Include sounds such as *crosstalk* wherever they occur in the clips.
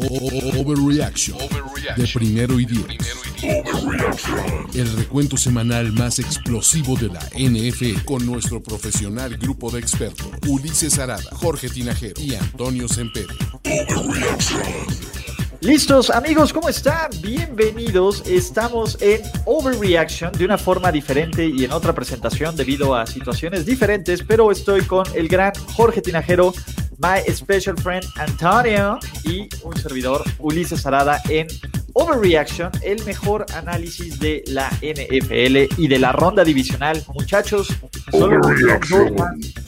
Overreaction de primero y diez. El recuento semanal más explosivo de la NFL con nuestro profesional grupo de expertos Ulises Arada, Jorge Tinajero y Antonio Sempere. Listos, amigos, ¿cómo están? Bienvenidos. Estamos en Overreaction de una forma diferente y en otra presentación debido a situaciones diferentes, pero estoy con el gran Jorge Tinajero my special friend Antonio. Y un servidor Ulises Arada en Overreaction, el mejor análisis de la NFL y de la ronda divisional. Muchachos, solo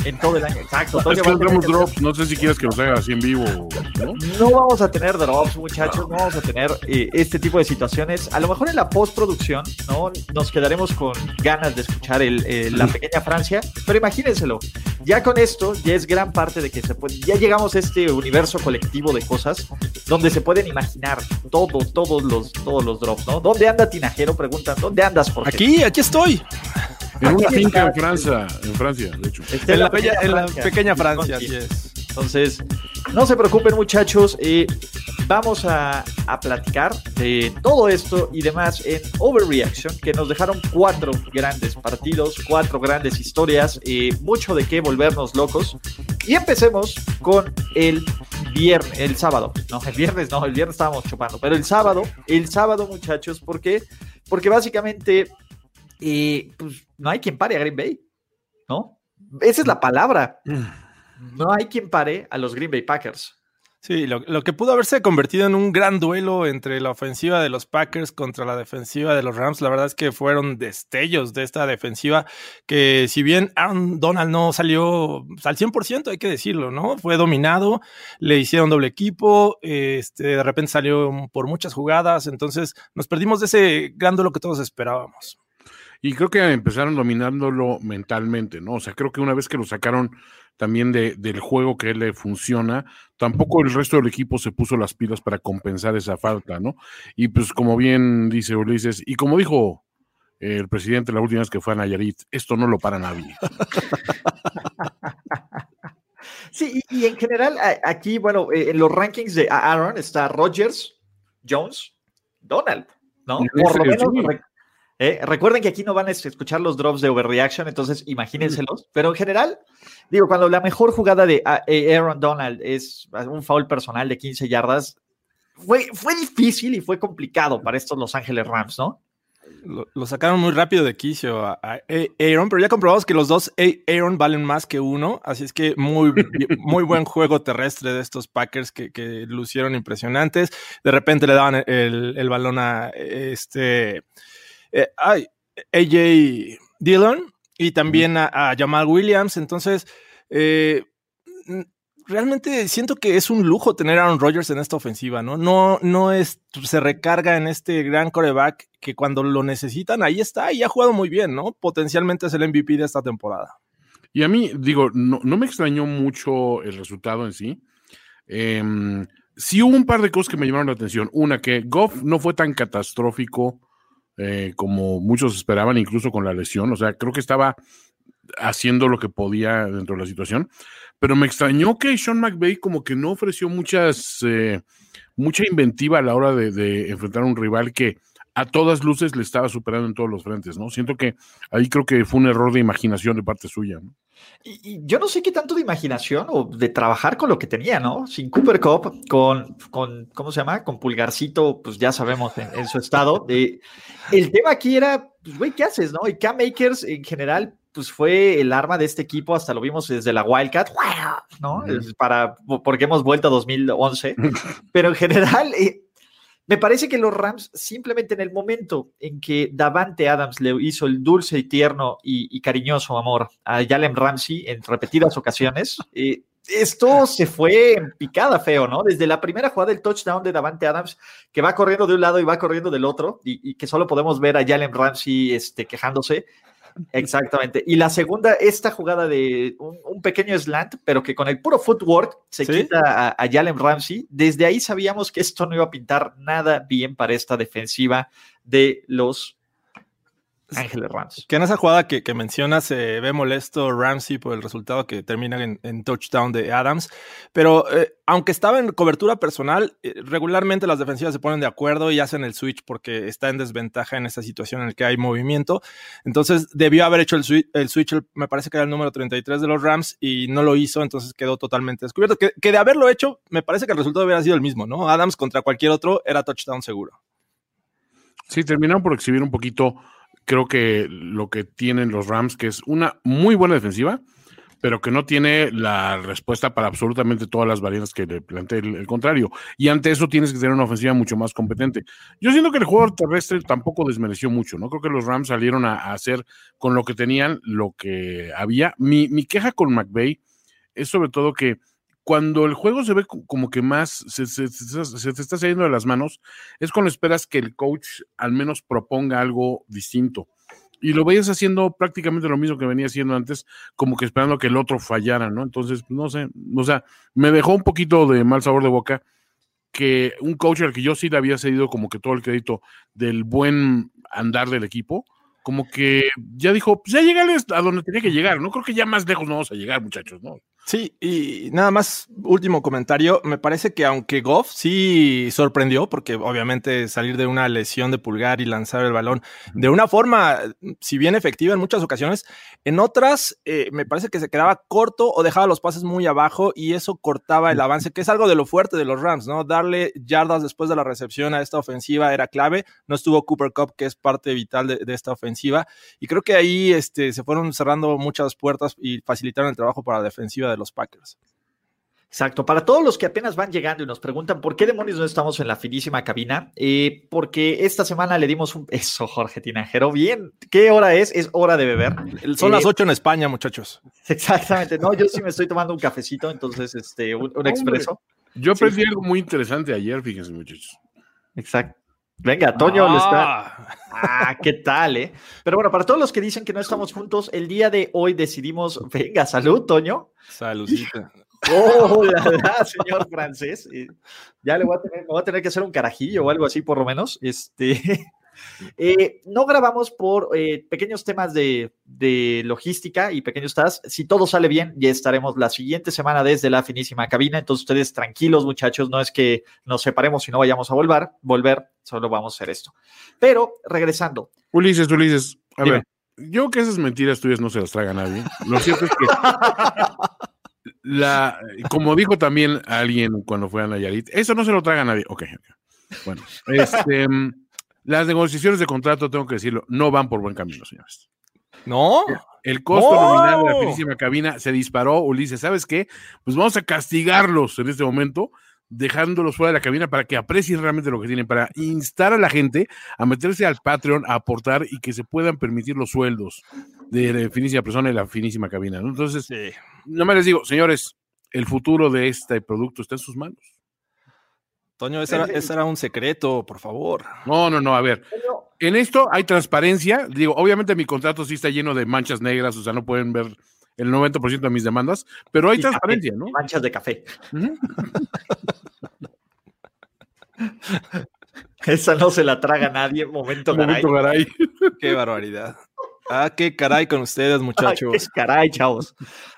en todo el año. Exacto. Es que drops, no sé si quieres que los haga así en vivo. ¿no? no vamos a tener drops, muchachos, no vamos a tener eh, este tipo de situaciones. A lo mejor en la postproducción, ¿no? Nos quedaremos con ganas de escuchar el, la pequeña Francia, pero imagínenselo, ya con esto ya es gran parte de que se puede, ya llegamos a este universo colectivo de cosas donde se pueden imaginar todo, todos los, todos los drops, ¿no? ¿Dónde anda Tinajero? Preguntan, ¿dónde andas? Jorge? Aquí, aquí estoy. En una finca en Francia, en Francia, de hecho. en, la, pequeña Francia, así es. Entonces, no se preocupen muchachos, eh, vamos a, platicar de todo esto y demás en Overreaction, que nos dejaron cuatro grandes partidos, cuatro grandes historias, mucho de qué volvernos locos. Y empecemos con el viernes, el sábado, no, el viernes no, el viernes estábamos chupando, pero el sábado, el sábado muchachos, ¿por qué? Porque básicamente, eh, pues no hay quien pare a Green Bay, ¿no? Esa es la palabra. No hay quien pare a los Green Bay Packers. Sí, lo, que pudo haberse convertido en un gran duelo entre la ofensiva de los Packers contra la defensiva de los Rams, la verdad es que fueron destellos de esta defensiva que si bien Aaron Donald no salió al 100%, hay que decirlo, ¿no? Fue dominado, le hicieron doble equipo, este, de repente salió por muchas jugadas, entonces nos perdimos de ese gran duelo que todos esperábamos. Y creo que empezaron dominándolo mentalmente, ¿no? O sea, creo que una vez que lo sacaron también de, del juego que le funciona, tampoco el resto del equipo se puso las pilas para compensar esa falta, ¿no? Y pues como bien dice Ulises, y como dijo el presidente la última vez que fue a Nayarit, esto no lo para nadie. *laughs* Sí, y, en general aquí, bueno, eh, en los rankings de Aaron está Rogers, Jones, Donald, ¿no? Por lo menos eh, recuerden que aquí no van a escuchar los drops de overreaction, entonces imagínenselos. Pero en general, digo, cuando la mejor jugada de eh, Aaron Donald es un foul personal de 15 yardas, fue, fue difícil y fue complicado para estos Los Ángeles Rams, ¿no? Lo, sacaron muy rápido de quicio a, Aaron, pero ya comprobamos que los dos Aaron valen más que uno, así es que muy, muy buen juego terrestre de estos Packers que, que lucieron impresionantes. De repente le daban el, el balón a este eh, AJ Dillon y también a, Jamal Williams. Entonces, eh, realmente siento que es un lujo tener a Aaron Rodgers en esta ofensiva, ¿no? No, no es, se recarga en este gran coreback que cuando lo necesitan, ahí está y ha jugado muy bien, ¿no? Potencialmente es el MVP de esta temporada. Y a mí, digo, no, me extrañó mucho el resultado en sí. Em, sí hubo un par de cosas que me llamaron la atención. Una, que Goff no fue tan catastrófico eh, como muchos esperaban, incluso con la lesión. O sea, creo que estaba haciendo lo que podía dentro de la situación. Pero me extrañó que Sean McVay como que no ofreció muchas, eh, mucha inventiva a la hora de, enfrentar a un rival que a todas luces le estaba superando en todos los frentes, ¿no? Siento que ahí creo que fue un error de imaginación de parte suya, ¿no? Y, yo no sé qué tanto de imaginación o de trabajar con lo que tenía, ¿no? Sin Cooper Cup, con, con ¿cómo se llama? Con Pulgarcito, pues ya sabemos en, su estado. De, *laughs* el tema aquí era, pues, güey, ¿qué haces, no? Y Cam Makers en general, pues fue el arma de este equipo, hasta lo vimos desde la Wildcat, ¿no? Para, porque hemos vuelto a 2011. *laughs* Pero en general, eh, me parece que los Rams simplemente en el momento en que Davante Adams le hizo el dulce y tierno y, cariñoso amor a Jalen Ramsey en repetidas ocasiones, *laughs* eh, esto se fue en picada feo, ¿no? Desde la primera jugada del touchdown de Davante Adams, que va corriendo de un lado y va corriendo del otro, y, que solo podemos ver a Jalen Ramsey este, quejándose. Exactamente. Y la segunda, esta jugada de un, pequeño slant, pero que con el puro footwork se quita a, a, Jalen Ramsey. Desde ahí sabíamos que esto no iba a pintar nada bien para esta defensiva de los Ángeles Rams. Que en esa jugada que, mencionas se ve molesto Ramsey por el resultado que termina en, touchdown de Adams. Pero eh, aunque estaba en cobertura personal, eh, regularmente las defensivas se ponen de acuerdo y hacen el switch porque está en desventaja en esta situación en la que hay movimiento. Entonces debió haber hecho el, switch, me parece que era el número 33 de los Rams y no lo hizo, entonces quedó totalmente descubierto. Que, que de haberlo hecho, me parece que el resultado hubiera sido el mismo, ¿no? Adams contra cualquier otro era touchdown seguro. Sí, terminaron por exhibir un poquito creo que lo que tienen los Rams, que es una muy buena defensiva, pero que no tiene la respuesta para absolutamente todas las variantes que le plantea el, contrario. Y ante eso tienes que tener una ofensiva mucho más competente. Yo siento que el juego terrestre tampoco desmereció mucho, ¿no? Creo que los Rams salieron a, hacer con lo que tenían lo que había. Mi, mi queja con McVeigh es sobre todo que cuando el juego se ve como que más se, te está saliendo de las manos, es cuando esperas que el coach al menos proponga algo distinto. Y lo veías haciendo prácticamente lo mismo que venía haciendo antes, como que esperando que el otro fallara, ¿no? Entonces, no sé, o sea, me dejó un poquito de mal sabor de boca que un coach al que yo sí le había cedido como que todo el crédito del buen andar del equipo, como que ya dijo, pues ya llegale a donde tenía que llegar, no creo que ya más lejos no vamos a llegar, muchachos, ¿no? Sí, y nada más, último comentario. Me parece que aunque Goff sí sorprendió, porque obviamente salir de una lesión de pulgar y lanzar el balón de una forma, si bien efectiva en muchas ocasiones, en otras eh, me parece que se quedaba corto o dejaba los pases muy abajo y eso cortaba el avance, que es algo de lo fuerte de los Rams, ¿no? Darle yardas después de la recepción a esta ofensiva era clave. No estuvo Cooper Cup, que es parte vital de, esta ofensiva. Y creo que ahí este, se fueron cerrando muchas puertas y facilitaron el trabajo para la defensiva de los Packers. Exacto. Para todos los que apenas van llegando y nos preguntan por qué demonios no estamos en la finísima cabina, eh, porque esta semana le dimos un. Eso, Jorge Tinajero. Bien, ¿qué hora es? Es hora de beber. Son las 8 eh, en España, muchachos. Exactamente. No, yo sí me estoy tomando un cafecito, entonces, este, un, expreso. Yo aprendí algo muy interesante ayer, fíjense, muchachos. Exacto. Venga, Toño le está. Ah. ah, ¿qué tal, eh? Pero bueno, para todos los que dicen que no estamos juntos, el día de hoy decidimos. Venga, salud, Toño. Saludita. Oh, la, señor francés. Ya le voy a, tener, voy a tener que hacer un carajillo o algo así, por lo menos. Este. Eh, no grabamos por eh, pequeños temas de, logística y pequeños tasks. Si todo sale bien, ya estaremos la siguiente semana desde la finísima cabina. Entonces, ustedes tranquilos, muchachos, no es que nos separemos y no vayamos a volver, volver, solo vamos a hacer esto. Pero regresando. Ulises, Ulises, a ver, yo que esas mentiras tuyas no se las traga nadie. Lo cierto es que. *laughs* La, como dijo también alguien cuando fue a Nayarit, eso no se lo traga nadie. Ok, Bueno, este, *laughs* las negociaciones de contrato, tengo que decirlo, no van por buen camino, señores. ¿No? El costo nominal de la finísima cabina se disparó, Ulises. ¿Sabes qué? Pues vamos a castigarlos en este momento, dejándolos fuera de la cabina para que aprecien realmente lo que tienen, para instar a la gente a meterse al Patreon, a aportar y que se puedan permitir los sueldos de la finísima persona y la finísima cabina. Entonces, no me les digo, señores, el futuro de este producto está en sus manos. Toño, ese era, un secreto, por favor. No, no, no, a ver. En esto hay transparencia. Digo, obviamente mi contrato sí está lleno de manchas negras, o sea, no pueden ver el 90% de mis demandas, pero hay transparencia, ¿no? Manchas de café. *laughs* Esa no se la traga nadie, momento, momento garay. Qué barbaridad. Ah, qué caray con ustedes, *laughs* muchachos. qué caray, chavos.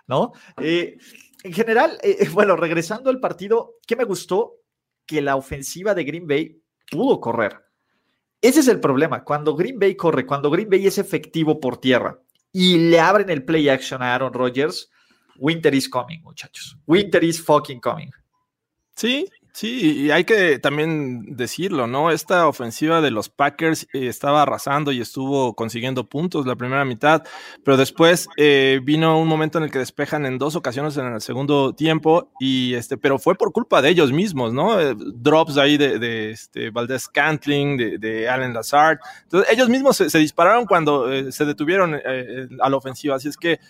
¿No? Eh, en general, eh, bueno, regresando al partido, ¿qué me gustó? Que la ofensiva de Green Bay pudo correr. Ese es el problema. Cuando Green Bay corre, cuando Green Bay es efectivo por tierra y le abren el play action a Aaron Rodgers, Winter is coming, muchachos. Winter is fucking coming. Sí, Sí, y hay que también decirlo, ¿no? Esta ofensiva de los Packers eh, estaba arrasando y estuvo consiguiendo puntos la primera mitad, pero después eh, vino un momento en el que despejan en dos ocasiones en el segundo tiempo, y este, pero fue por culpa de ellos mismos, ¿no? Eh, drops ahí de, de este, Valdez Cantling, de, de, Allen Lazard. Entonces, ellos mismos se, dispararon cuando se detuvieron a la ofensiva, así es que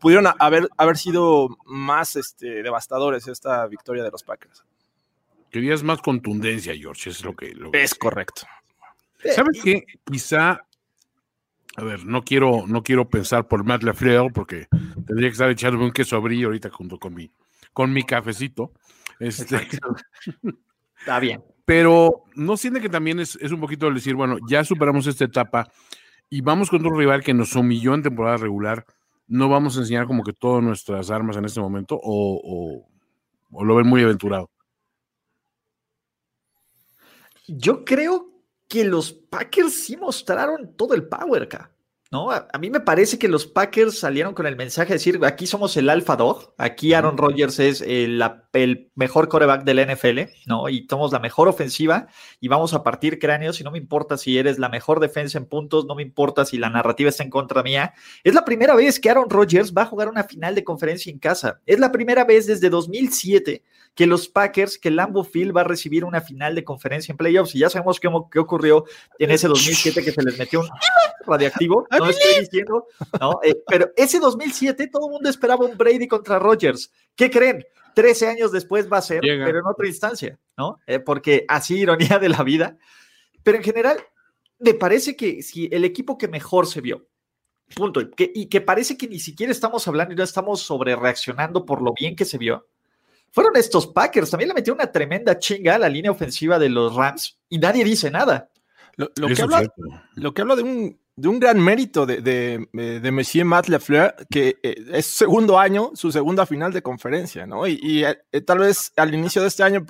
pudieron haber, haber sido más este, devastadores esta victoria de los Packers. Querías más contundencia, George, es lo que... Lo es correcto. ¿Sabes qué? Quizá, a ver, no quiero, no quiero pensar por Matt LaFleur, porque tendría que estar echándome un queso brillo ahorita junto con mi, con mi cafecito. Este, *laughs* Está bien. Pero no siente que también es, es un poquito el decir, bueno, ya superamos esta etapa y vamos con otro rival que nos humilló en temporada regular. No vamos a enseñar como que todas nuestras armas en este momento o, o, o lo ven muy aventurado. Yo creo que los Packers sí mostraron todo el power. ¿No? A, a, mí me parece que los Packers salieron con el mensaje de decir, aquí somos el alfa dog, aquí Aaron Rodgers es el, el, mejor coreback del NFL, ¿no? Y somos la mejor ofensiva y vamos a partir cráneos y no me importa si eres la mejor defensa en puntos, no me importa si la narrativa está en contra mía. Es la primera vez que Aaron Rodgers va a jugar una final de conferencia en casa. Es la primera vez desde 2007 que los Packers, que Lambo Field va a recibir una final de conferencia en playoffs y ya sabemos qué, qué ocurrió en ese 2007 que se les metió un *laughs* radiactivo no estoy diciendo, ¿no? Eh, pero ese 2007 todo el mundo esperaba un Brady contra Rodgers. ¿Qué creen? 13 años después va a ser, Llega. pero en otra instancia, ¿no? Eh, porque así, ironía de la vida. Pero en general, me parece que si el equipo que mejor se vio, punto, que, y que parece que ni siquiera estamos hablando y no estamos sobre reaccionando por lo bien que se vio, fueron estos Packers. También le metió una tremenda chinga a la línea ofensiva de los Rams y nadie dice nada. Lo, lo, que, habla, lo que habla de un de un gran mérito de, de, de Monsieur Matt Lefleur, que eh, es segundo año, su segunda final de conferencia, ¿no? Y, y eh, tal vez al inicio de este año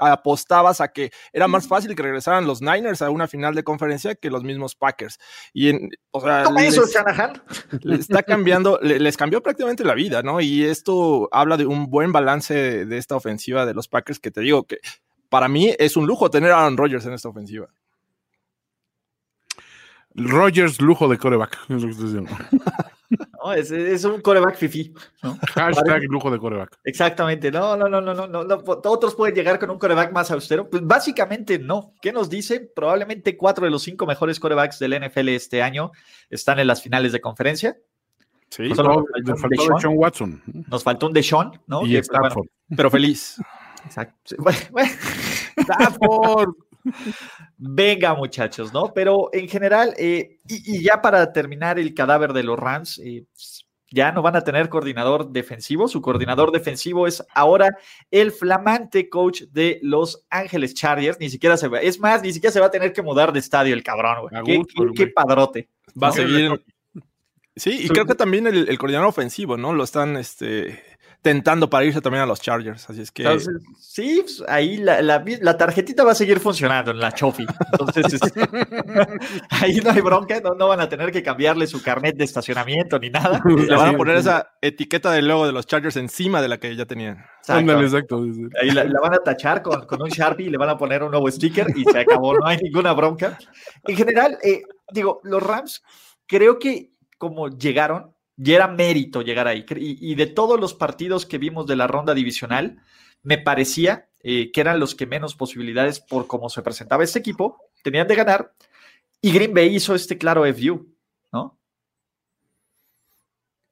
apostabas a que era más fácil que regresaran los Niners a una final de conferencia que los mismos Packers. Y en, o sea, ¿Cómo les, eso, Shanahan? les está cambiando, les cambió prácticamente la vida, ¿no? Y esto habla de un buen balance de, de esta ofensiva de los Packers que te digo que para mí es un lujo tener a Aaron Rodgers en esta ofensiva. Rogers, lujo de coreback. Es, no, es, es un coreback fifi. ¿no? Hashtag lujo de coreback. Exactamente. No, no, no, no, no. Otros pueden llegar con un coreback más austero. Pues básicamente no. ¿Qué nos dice? Probablemente cuatro de los cinco mejores corebacks del NFL este año están en las finales de conferencia. Sí, pues no, nos faltó de Sean Watson. Nos faltó un Deshaun, ¿no? Y que, Stafford. Bueno, pero feliz. Exacto. *laughs* Bueno, Stafford. Venga, muchachos, ¿no? Pero en general, eh, y, y, ya para terminar el cadáver de los Rams, eh, ya no van a tener coordinador defensivo. Su coordinador defensivo es ahora el flamante coach de Los Ángeles Chargers. Ni siquiera se va, es más, ni siquiera se va a tener que mudar de estadio el cabrón, güey. Qué, qué, qué, padrote. Va a seguir. Sí, y creo que también el, el coordinador ofensivo, ¿no? Lo están, este, tentando para irse también a los Chargers. Así es que. Entonces, sí, pues, ahí la, la, la, tarjetita va a seguir funcionando en la Chofi. Entonces, es, *laughs* ahí no hay bronca, no, no, van a tener que cambiarle su carnet de estacionamiento ni nada. *laughs* Le van a poner esa etiqueta del logo de los Chargers encima de la que ya tenían. Exacto. Ándale, exacto. Ahí la, la, van a tachar con, con un Sharpie y le van a poner un nuevo sticker y se acabó, no hay ninguna bronca. En general, eh, digo, los Rams creo que como llegaron, y era mérito llegar ahí. Y, y, de todos los partidos que vimos de la ronda divisional, me parecía eh, que eran los que menos posibilidades por cómo se presentaba este equipo, tenían de ganar. Y Green Bay hizo este claro FU, ¿no?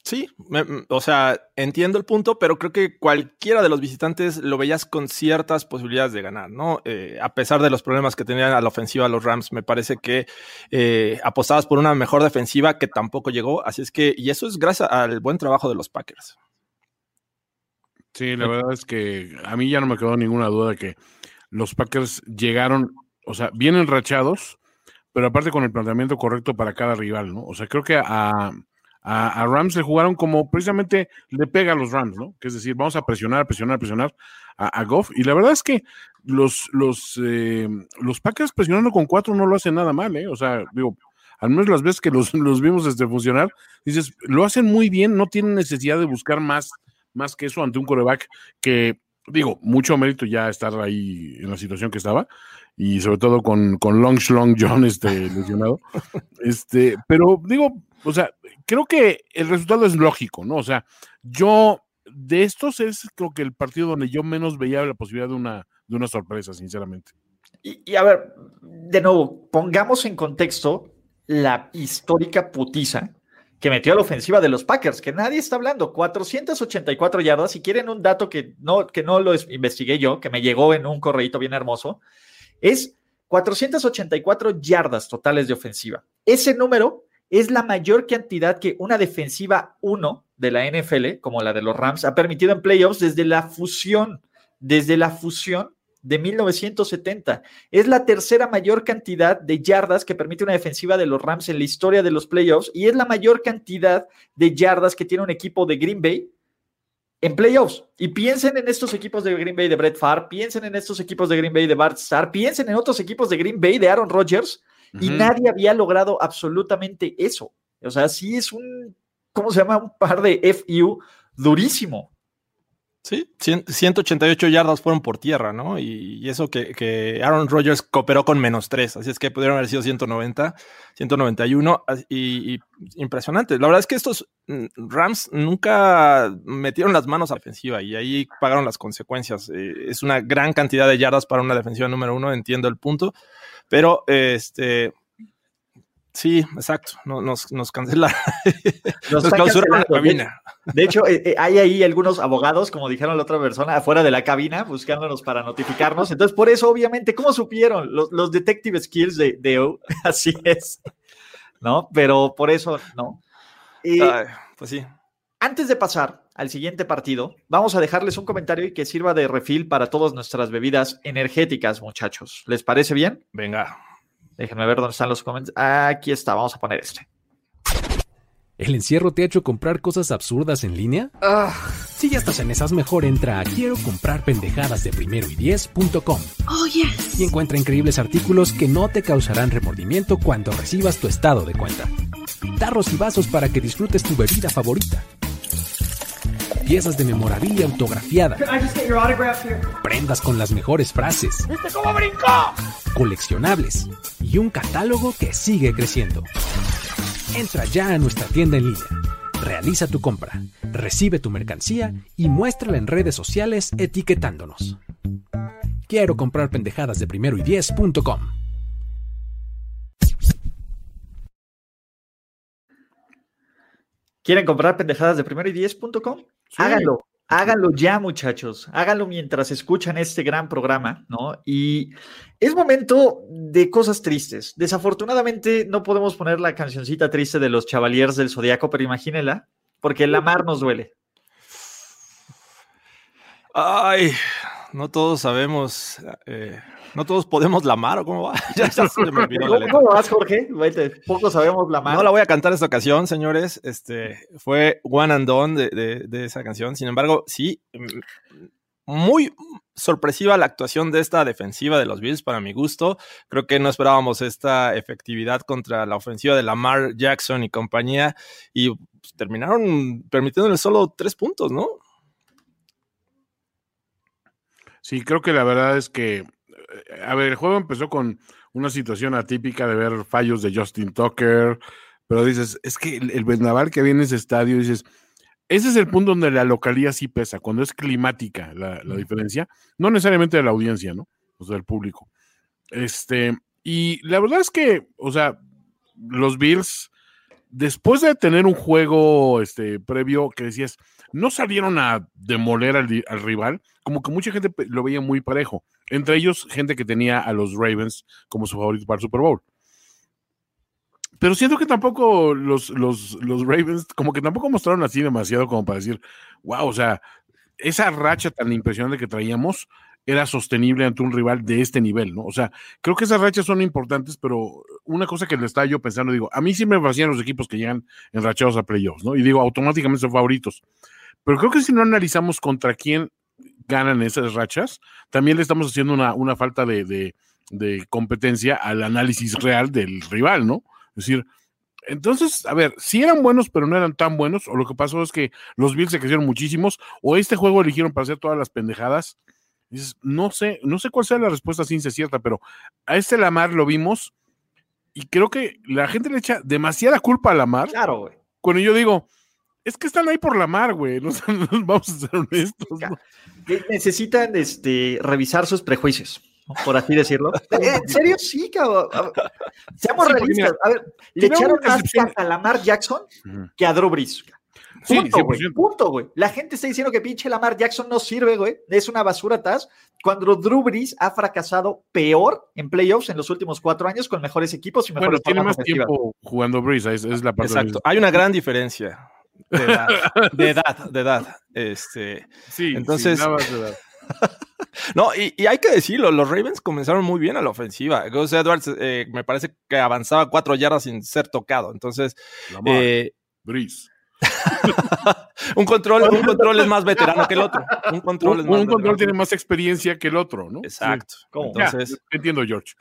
Sí, me, o sea, entiendo el punto, pero creo que cualquiera de los visitantes lo veías con ciertas posibilidades de ganar, ¿no? Eh, a pesar de los problemas que tenían a la ofensiva los Rams, me parece que eh, apostabas por una mejor defensiva que tampoco llegó, así es que, y eso es gracias al buen trabajo de los Packers. Sí, la verdad es que a mí ya no me quedó ninguna duda de que los Packers llegaron, o sea, bien enrachados, pero aparte con el planteamiento correcto para cada rival, ¿no? O sea, creo que a a, a, Rams le jugaron como precisamente le pega a los Rams, ¿no? Que es decir, vamos a presionar, presionar, presionar a, a Goff. Y la verdad es que los, los, eh, los Packers presionando con cuatro no lo hacen nada mal, ¿eh? O sea, digo, al menos las veces que los, *laughs* los vimos este, funcionar, dices, lo hacen muy bien, no tienen necesidad de buscar más, más que eso ante un coreback que digo, mucho mérito ya estar ahí en la situación que estaba y sobre todo con, con Long Long John este, *laughs* lesionado. Este, pero digo, o sea, creo que el resultado es lógico, ¿no? O sea, yo de estos es creo que el partido donde yo menos veía la posibilidad de una, de una sorpresa, sinceramente. Y, y a ver, de nuevo, pongamos en contexto la histórica putiza que metió a la ofensiva de los Packers, que nadie está hablando, 484 yardas, si quieren un dato que no, que no lo investigué yo, que me llegó en un correíto bien hermoso, es 484 yardas totales de ofensiva. Ese número es la mayor cantidad que una defensiva 1 de la NFL, como la de los Rams, ha permitido en playoffs desde la fusión, desde la fusión de 1970. Es la tercera mayor cantidad de yardas que permite una defensiva de los Rams en la historia de los playoffs y es la mayor cantidad de yardas que tiene un equipo de Green Bay en playoffs. Y piensen en estos equipos de Green Bay de Brett Favre, piensen en estos equipos de Green Bay de Bart Starr, piensen en otros equipos de Green Bay de Aaron Rodgers y nadie había logrado absolutamente eso. O sea, sí es un, ¿cómo se llama? Un par de FU durísimo. Sí, 188 yardas fueron por tierra, ¿no? Y, eso que, Aaron Rodgers cooperó con menos 3, así es que pudieron haber sido 190, 191, y, impresionante. La verdad es que estos mm, Rams nunca metieron las manos a la defensiva y ahí pagaron las consecuencias. Eh, es una gran cantidad de yardas para una defensiva número uno, entiendo el punto, pero este Sí, exacto. nos, nos cancela. Nos, clausuraron la cabina. De hecho, eh, eh, hay ahí algunos abogados, como dijeron la otra persona, afuera de la cabina, buscándonos para notificarnos. Entonces, por eso, obviamente, ¿cómo supieron? Los, detective skills de, de *laughs* así es. ¿No? Pero por eso, no. pues sí. Antes de pasar al siguiente partido, vamos a dejarles un comentario que sirva de refil para todas nuestras bebidas energéticas, muchachos. ¿Les parece bien? Venga. Déjenme ver dónde están los comentarios. Aquí está, vamos a poner este. ¿El encierro te ha hecho comprar cosas absurdas en línea? Ah. Si ya estás en esas, mejor entra a quiero comprar pendejadas de primero y diez.com. Oh, yes. Y encuentra increíbles artículos que no te causarán remordimiento cuando recibas tu estado de cuenta. Tarros y vasos para que disfrutes tu bebida favorita piezas de memorabilia autografiada, prendas con las mejores frases, ¿Viste cómo brincó? coleccionables y un catálogo que sigue creciendo. Entra ya a nuestra tienda en línea, realiza tu compra, recibe tu mercancía y muéstrala en redes sociales etiquetándonos. Quiero comprar pendejadas de primero y diez.com. ¿Quieren comprar pendejadas de primero y diez.com? Háganlo, háganlo ya, muchachos. Háganlo mientras escuchan este gran programa, ¿no? Y es momento de cosas tristes. Desafortunadamente no podemos poner la cancioncita triste de los Chavaliers del Zodiaco, pero imagínela, porque la mar nos duele. Ay, no todos sabemos eh, no todos podemos la mar, ¿o cómo va? *laughs* ya, se me olvidó la ¿Cómo vas, Jorge? Poco sabemos la mar. No la voy a cantar esta ocasión, señores. Este, fue One and Done de, esa canción. Sin embargo, sí, mm, muy sorpresiva la actuación de esta defensiva de los Bills para mi gusto. Creo que no esperábamos esta efectividad contra la ofensiva de Lamar Jackson y compañía y pues, terminaron permitiéndole solo tres puntos, ¿no? Sí, creo que la verdad es que a ver, el juego empezó con una situación atípica de ver fallos de Justin Tucker, pero dices, es que el, vendaval que viene en ese estadio, dices, ese es el punto donde la localidad sí pesa, cuando es climática la, diferencia, no necesariamente de la audiencia, ¿no? O sea, del público. Este, y la verdad es que, o sea, los Bills, después de tener un juego este, previo que decías, no salieron a demoler al, al rival, como que mucha gente lo veía muy parejo. Entre ellos, gente que tenía a los Ravens como su favorito para el Super Bowl. Pero siento que tampoco los, los, los Ravens, como que tampoco mostraron así demasiado como para decir, wow, o sea, esa racha tan impresionante que traíamos era sostenible ante un rival de este nivel, ¿no? O sea, creo que esas rachas son importantes, pero una cosa que le estaba yo pensando, digo, a mí sí me fascinan los equipos que llegan enrachados a playoffs, ¿no? Y digo, automáticamente son favoritos. Pero creo que si no analizamos contra quién ganan esas rachas, también le estamos haciendo una, falta de, competencia al análisis real del rival, ¿no? Es decir, entonces, a ver, si eran buenos, pero no eran tan buenos, o lo que pasó es que los Bills se crecieron muchísimos, o este juego eligieron para hacer todas las pendejadas, Dices, no sé, no sé cuál sea la respuesta ciencia cierta, pero a este Lamar lo vimos y creo que la gente le echa demasiada culpa a Lamar. Claro, güey. Cuando yo digo, es que están ahí por Lamar, güey. *laughs* No, vamos a ser honestos. ¿no? Necesitan este, revisar sus prejuicios, por así decirlo. *laughs* ¿En serio? Sí, cabrón. Seamos Sí, realistas. mira, a ver, le echaron más a Lamar Jackson que a Drew Brees. Sí, Punto, güey. 100%. Punto, güey. La gente está diciendo que pinche Lamar Jackson no sirve, güey. Es una basura tas. Cuando Drew Brees ha fracasado peor en playoffs en los últimos cuatro años con mejores equipos y Bueno, mejores tiene formas más ofensivas. tiempo jugando Breeze, es, es la parte de Exacto. Hay una gran diferencia de edad, *laughs* de edad, de edad. Este, Sí, Entonces- sí, nada más de edad. *laughs* no, y, y hay que decirlo, los Ravens comenzaron muy bien a la ofensiva. Gus Edwards eh, me parece que avanzaba cuatro yardas sin ser tocado. Entonces, Lamar, eh, Breeze. *laughs* un control, un control es más veterano que el otro. Un control Un, es más un control tiene más experiencia que el otro, ¿no? Exacto. ¿Cómo? Sí. Ya, Entonces, entiendo, George.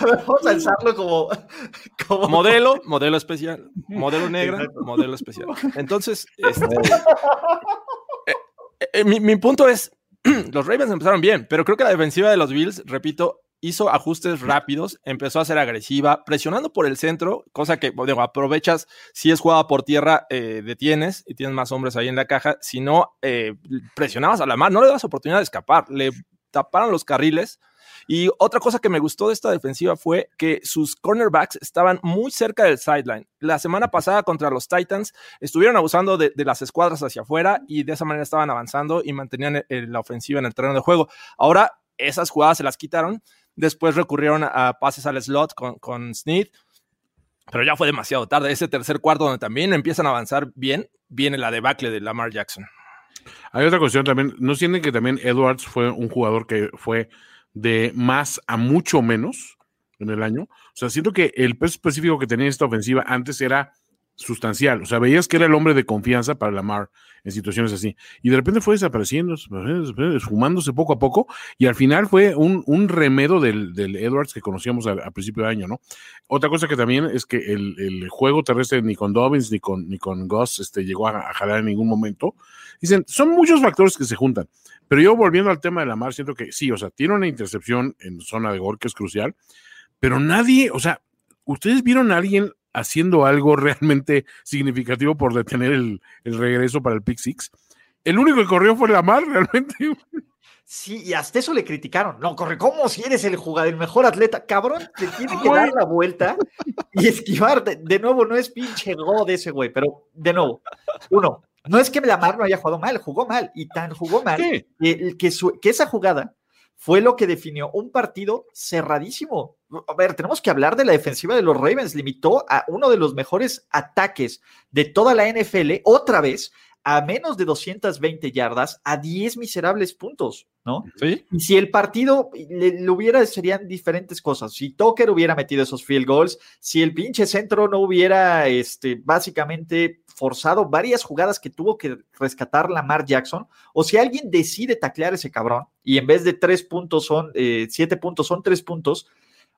Vamos a alzarlo como, como modelo, modelo especial, modelo negra, Exacto. modelo especial. Entonces, este, *laughs* eh, eh, mi, mi punto es, *clears throat* los Ravens empezaron bien, pero creo que la defensiva de los Bills, repito, hizo ajustes rápidos, empezó a ser agresiva, presionando por el centro, cosa que digo, aprovechas, si es jugada por tierra, eh, detienes y tienes más hombres ahí en la caja, si no, eh, presionabas a la mar, no le das oportunidad de escapar, le taparon los carriles. Y otra cosa que me gustó de esta defensiva fue que sus cornerbacks estaban muy cerca del sideline. La semana pasada contra los Titans estuvieron abusando de, las escuadras hacia afuera y de esa manera estaban avanzando y mantenían el- la ofensiva en el terreno de juego. Ahora esas jugadas se las quitaron. Después recurrieron a, pases al slot con, con. Pero ya fue demasiado tarde. Ese tercer cuarto donde también empiezan a avanzar bien, viene la debacle de Lamar Jackson. Hay otra cuestión también. ¿No sienten que también Edwards fue un jugador que fue de más a mucho menos en el año? O sea, siento que el peso específico que tenía esta ofensiva antes era sustancial. O sea, veías que era el hombre de confianza para Lamar en situaciones así. Y de repente fue desapareciendo, esfumándose poco a poco. Y al final fue un, un remedo del, del Edwards que conocíamos a, principio de año, ¿no? Otra cosa que también es que el, el juego terrestre ni con Dobbins ni con, ni con Goss este, llegó a, a jalar en ningún momento. Dicen, son muchos factores que se juntan. Pero yo volviendo al tema de Lamar, siento que sí, o sea, tiene una intercepción en zona de gol que es crucial, pero nadie, o sea, ¿ustedes vieron a alguien haciendo algo realmente significativo por detener el, el regreso para el pick six? El único que corrió fue Lamar, *laughs* realmente. Sí, y hasta eso le criticaron. No, corre, ¿cómo si eres el jugador, el mejor atleta? Cabrón, te tiene que dar la vuelta y esquivar. De, de nuevo, no es pinche God ese güey, pero de nuevo, uno, no es que Lamar no haya jugado mal, jugó mal y tan jugó mal Sí. que, que, su- que esa jugada fue lo que definió un partido cerradísimo. A ver, tenemos que hablar de la defensiva de los Ravens. Limitó a uno de los mejores ataques de toda la NFL, otra vez, a menos de 220 yardas, a 10 miserables puntos, ¿no? ¿Sí? Y si el partido le, le hubiera, serían diferentes cosas. Si Tucker hubiera metido esos field goals, si el pinche centro no hubiera, este, básicamente forzado varias jugadas que tuvo que rescatar Lamar Jackson, o si alguien decide taclear ese cabrón y en vez de tres puntos son, eh, siete puntos son tres puntos,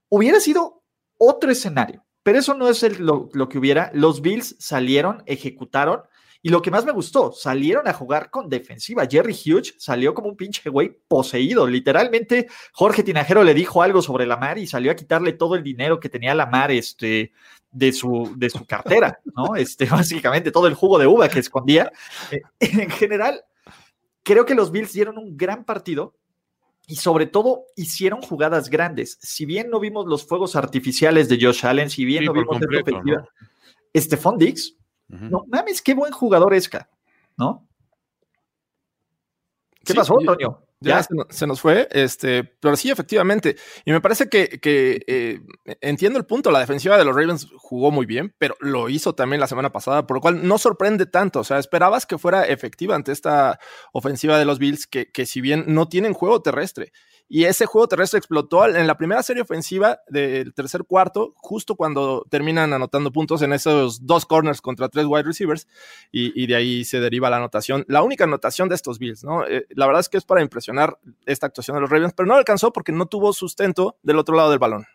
hubiera sido otro escenario. Pero eso no es el- lo, que hubiera. Los Bills salieron, ejecutaron. Y lo que más me gustó, salieron a jugar con defensiva. Jerry Hughes salió como un pinche güey poseído. Literalmente, Jorge Tinajero le dijo algo sobre Lamar y salió a quitarle todo el dinero que tenía Lamar este, de, su, de su cartera, ¿no? *laughs* Este, básicamente todo el jugo de uva que escondía. Eh, en general, creo que los Bills dieron un gran partido y sobre todo hicieron jugadas grandes. Si bien no vimos los fuegos artificiales de Josh Allen, si bien Sí, no vimos esta completo, ofensiva, ¿no? Stephon Diggs, Ujú. no mames, qué buen jugador es, ca, ¿no? ¿Qué Sí, pasó, Antonio? Ya Ya. se, no- se nos fue, este, pero sí, efectivamente. Y me parece que, que, eh, entiendo el punto. La defensiva de los Ravens jugó muy bien, pero lo hizo también la semana pasada, por lo cual no sorprende tanto. O sea, esperabas que fuera efectiva ante esta ofensiva de los Bills, que, que si bien no tienen juego terrestre, y ese juego terrestre explotó en la primera serie ofensiva del tercer cuarto, justo cuando terminan anotando puntos en esos dos corners contra tres wide receivers, y, de ahí se deriva la anotación. La única anotación de estos Bills, ¿no? Eh, la verdad es que es para impresionar esta actuación de los Ravens, pero no alcanzó porque no tuvo sustento del otro lado del balón.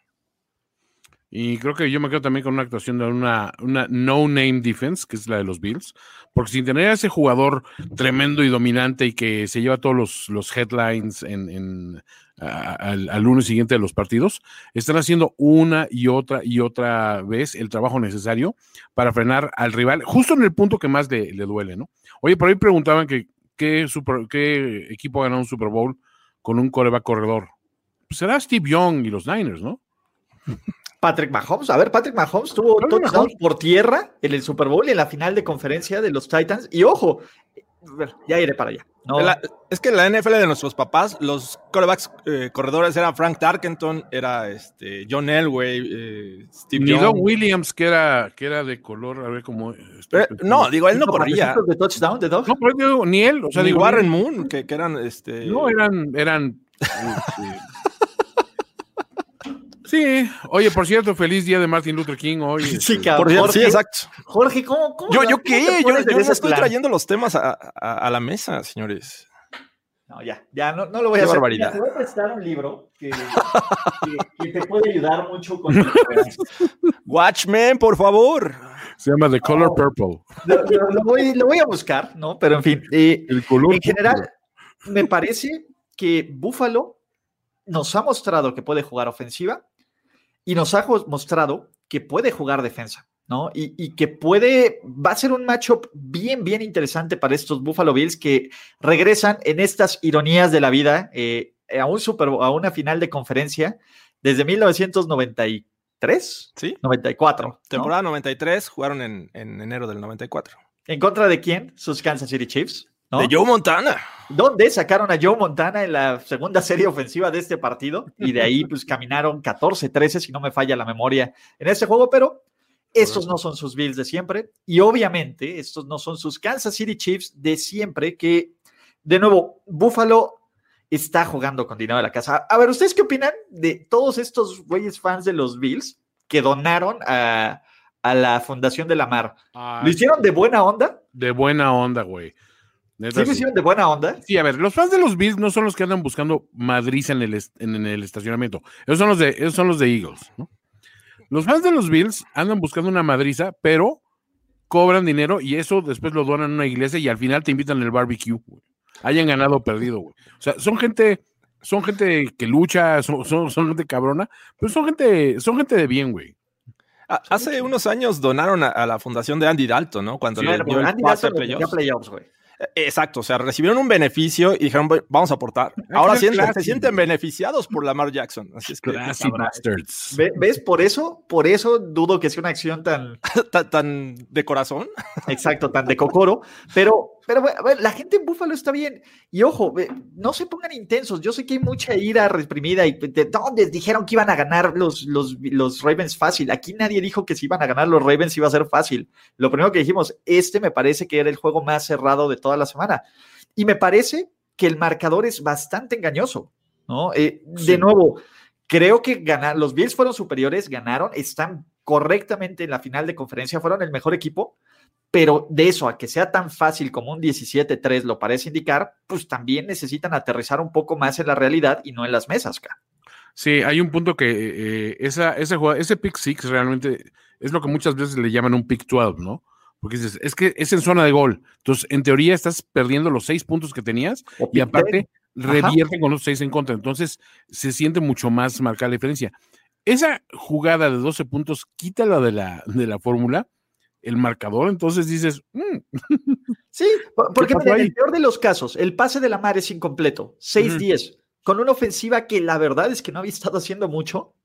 Y creo que yo me quedo también con una actuación de una, una no-name defense, que es la de los Bills, porque sin tener a ese jugador tremendo y dominante y que se lleva todos los, los headlines en, en al, al, lunes siguiente de los partidos, están haciendo una y otra y otra vez el trabajo necesario para frenar al rival, justo en el punto que más le, le duele, ¿no? Oye, por ahí preguntaban que qué, super, qué equipo ganó un Super Bowl con un coreback corredor. Pues será Steve Young y los Niners, ¿no? Patrick Mahomes. A ver, Patrick Mahomes tuvo touchdowns por tierra en el Super Bowl y en la final de conferencia de los Titans. Y ojo, ya iré para allá. No. La, es que en la NFL de nuestros papás, los quarterbacks eh, corredores eran Frank Tarkenton, era este, John Elway, eh, Steve Ni Doug Williams, que era, que era de color, a ver cómo. Eh, no, digo, él no corría. ¿De touchdown? No, pero digo, ni él. O sea, ni digo, Warren Moon, que, que, eran. Este... No, eran. eran este, *laughs* Sí, oye, por cierto, feliz día de Martin Luther King hoy. *laughs* Sí, este, cabrón. Por, Jorge, sí, exacto. Jorge, ¿cómo? cómo Yo, ¿cómo yo qué, yo, yo no estoy plan? trayendo los temas a, a, a la mesa, señores. No, ya, ya, no, no lo voy a Qué hacer. barbaridad. Mira, Te voy a prestar un libro que, que, que te puede ayudar mucho con Watchmen, por favor. Se llama The Color Oh. Purple. lo, lo- lo voy, lo voy a buscar, ¿no? Pero en fin, eh, El color en general, me parece que Buffalo nos ha mostrado que puede jugar ofensiva y nos ha mostrado que puede jugar defensa, ¿no? Y, y que puede, va a ser un matchup bien, bien interesante para estos Buffalo Bills que regresan en estas ironías de la vida eh, a, un super, a una final de conferencia desde 1993, Sí. 94. ¿no? Temporada 93, jugaron en, en enero del 94. ¿En contra de quién? Sus Kansas City Chiefs. ¿No? De Joe Montana. donde sacaron a Joe Montana en la segunda serie ofensiva de este partido y de ahí pues caminaron 14-13 si no me falla la memoria en este juego, pero estos no son sus Bills de siempre y obviamente estos no son sus Kansas City Chiefs de siempre que de nuevo Buffalo está jugando con dinero de la casa. A ver, ¿ustedes qué opinan de todos estos güeyes fans de los Bills que donaron a, a la Fundación de la Mar? ¿Lo hicieron de buena onda? De buena onda, güey. Neta, ¿Sí sí. hicieron de buena onda? Sí, a ver, los fans de los Bills no son los que andan buscando madriz en el, est- en, en el estacionamiento. Esos son los de, esos son los de Eagles, ¿no? Los fans de los Bills andan buscando una madriza, pero cobran dinero y eso después lo donan a una iglesia y al final te invitan al barbecue, güey. Hayan ganado o perdido, güey. O sea, son gente, son gente que lucha, son, son, son gente cabrona, pero son gente, son gente de bien, güey. A- Hace unos años donaron a, a la fundación de Andy Dalton, ¿no? Cuando Sí, le pero dio el Andy Dalton playoffs. playoffs, güey. Exacto, o sea, recibieron un beneficio y dijeron, "Voy- vamos a aportar. Ahora sienten- se sienten beneficiados por Lamar Jackson. Así es que Classy cabrón. bastards. Ve- ¿Ves? Por eso, por eso dudo que sea una acción tan, *laughs* tan, tan de corazón. exacto, tan de cocoro. Pero, pero bueno, a ver, la gente en Búfalo está bien. Y ojo, no se pongan intensos. Yo sé que hay mucha ira reprimida y de dónde dijeron que iban a ganar los, los, los Ravens fácil. Aquí nadie dijo que si iban a ganar los Ravens iba a ser fácil. Lo primero que dijimos, este me parece que era el juego más cerrado de toda la semana. Y me parece que el marcador es bastante engañoso. ¿no? Eh, De Sí. nuevo, creo que ganar, los Bills fueron superiores, ganaron, están correctamente en la final de conferencia, fueron el mejor equipo, pero de eso a que sea tan fácil como un 17-3 lo parece indicar, pues también necesitan aterrizar un poco más en la realidad y no en las mesas, ca. Sí, hay un punto que eh, esa, esa jugada- ese pick six realmente es lo que muchas veces le llaman un pick 12, ¿no? Porque dices, es que es en zona de gol. Entonces, en teoría, estás perdiendo los seis puntos que tenías O y aparte revierten con los seis en contra. Entonces, se siente mucho más marcada la diferencia. Esa jugada de 12 puntos, quítala de la, de la fórmula, el marcador, entonces dices, mm, *laughs* Sí, po- porque en ahí? el peor de los casos, el pase de la mar es incompleto, 6-10, con una ofensiva que la verdad es que no había estado haciendo mucho.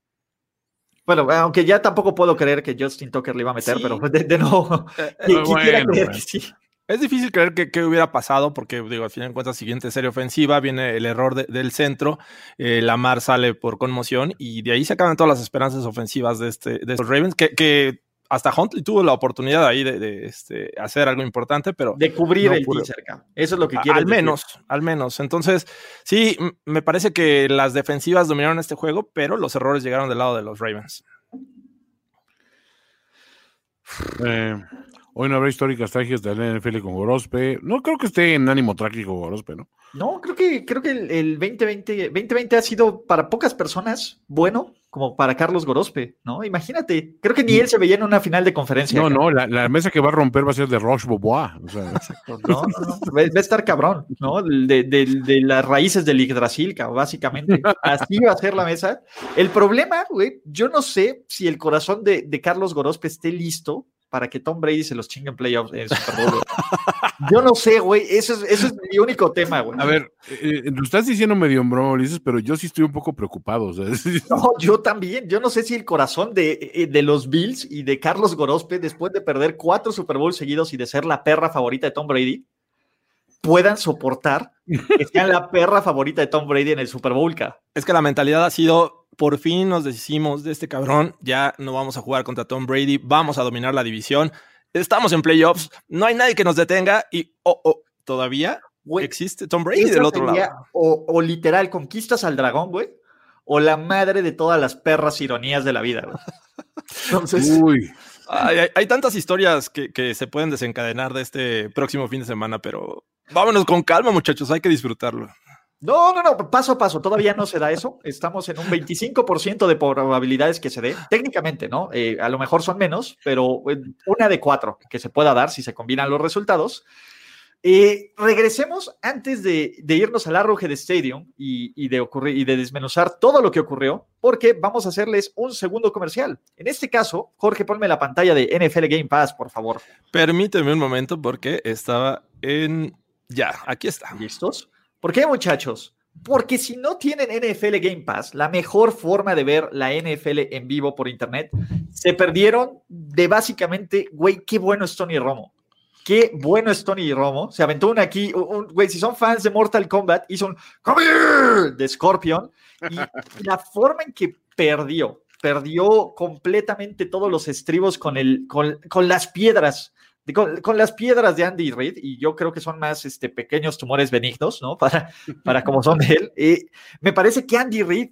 Bueno, aunque ya tampoco puedo creer que Justin Tucker le iba a meter, Sí. pero de, de nuevo, Eh, *laughs* eh, qui- bueno, quisiera creer bueno. que sí. Es difícil creer que, que hubiera pasado porque, digo, al final de cuentas, siguiente serie ofensiva, viene el error de- del centro, eh, Lamar sale por conmoción y de ahí se acaban todas las esperanzas ofensivas de, este, de estos Ravens, que, que hasta Huntley tuvo la oportunidad ahí de, de, este, hacer algo importante, pero De cubrir No el ca. Eso es lo que quiero al menos, al menos. Entonces, sí, me parece que las defensivas dominaron este juego, pero los errores llegaron del lado de los Ravens. eh, hoy no habrá históricas tragias de la NFL con Gorospe. No creo que esté en ánimo trágico Gorospe, ¿no? No, creo que, creo que el, el 2020, 2020 ha sido para pocas personas bueno, como para Carlos Gorospe, ¿no? Imagínate, creo que ni él se veía en una final de conferencia. No, no, la, mesa que va a romper va a ser de Roche Bobois. no, no, Va, a estar cabrón, ¿no? De, las raíces del Yggdrasil, básicamente. Así va a ser la mesa. El problema, güey, yo no sé si el corazón de, de Carlos Gorospe esté listo para que Tom Brady se los chingue en playoffs en Super Bowl. Yo no sé, güey. Eso es, eso es mi único tema, güey. A ver, eh, lo estás diciendo medio en broma, dices, pero yo sí estoy un poco preocupado. *laughs* No, yo también. Yo no sé si el corazón de, eh, de, los Bills y de Carlos Gorospe, después de perder cuatro Super Bowls seguidos y de ser la perra favorita de Tom Brady, puedan soportar que sean la perra favorita de Tom Brady en el Super Bowl. Es que la mentalidad ha sido por fin nos decimos de este cabrón, ya no vamos a jugar contra Tom Brady, vamos a dominar la división, estamos en playoffs, no hay nadie que nos detenga y oh, oh, todavía existe Tom Brady del otro lado. O, literal, conquistas al dragón, güey, o la madre de todas las perras ironías de la vida, güey. *laughs* Entonces... Uy. Hay, tantas historias que, que, se pueden desencadenar de este próximo fin de semana, pero vámonos con calma, muchachos, hay que disfrutarlo. No, no, no, paso a paso, todavía no se da eso. Estamos en un 25% de probabilidades que se dé, técnicamente, ¿no? Eh, a lo mejor son menos, pero eh, una de cuatro que se pueda dar si se combinan los resultados. Eh, regresemos antes de, irnos al Arrowhead Stadium y, y, de ocurrir, y de desmenuzar todo lo que ocurrió, porque vamos a hacerles un segundo comercial. En este caso, Jorge, ponme la pantalla de NFL Game Pass, por favor. Permíteme un momento porque estaba en... Ya, aquí está. ¿Listos? ¿Por qué, muchachos? Porque si no tienen NFL Game Pass, la mejor forma de ver la NFL en vivo por internet, se perdieron de básicamente, güey, qué bueno es Tony Romo. Qué bueno es Tony Romo. Se aventó una aquí, güey, si son fans de Mortal Kombat, hizo un de Scorpion. Y *laughs* la forma en que perdió, perdió completamente todos los estribos con, el, con, con las piedras con, las piedras de Andy Reid, y yo creo que son más este, pequeños tumores benignos, ¿no? *laughs* Para, para como son de él. Eh, me parece que Andy Reid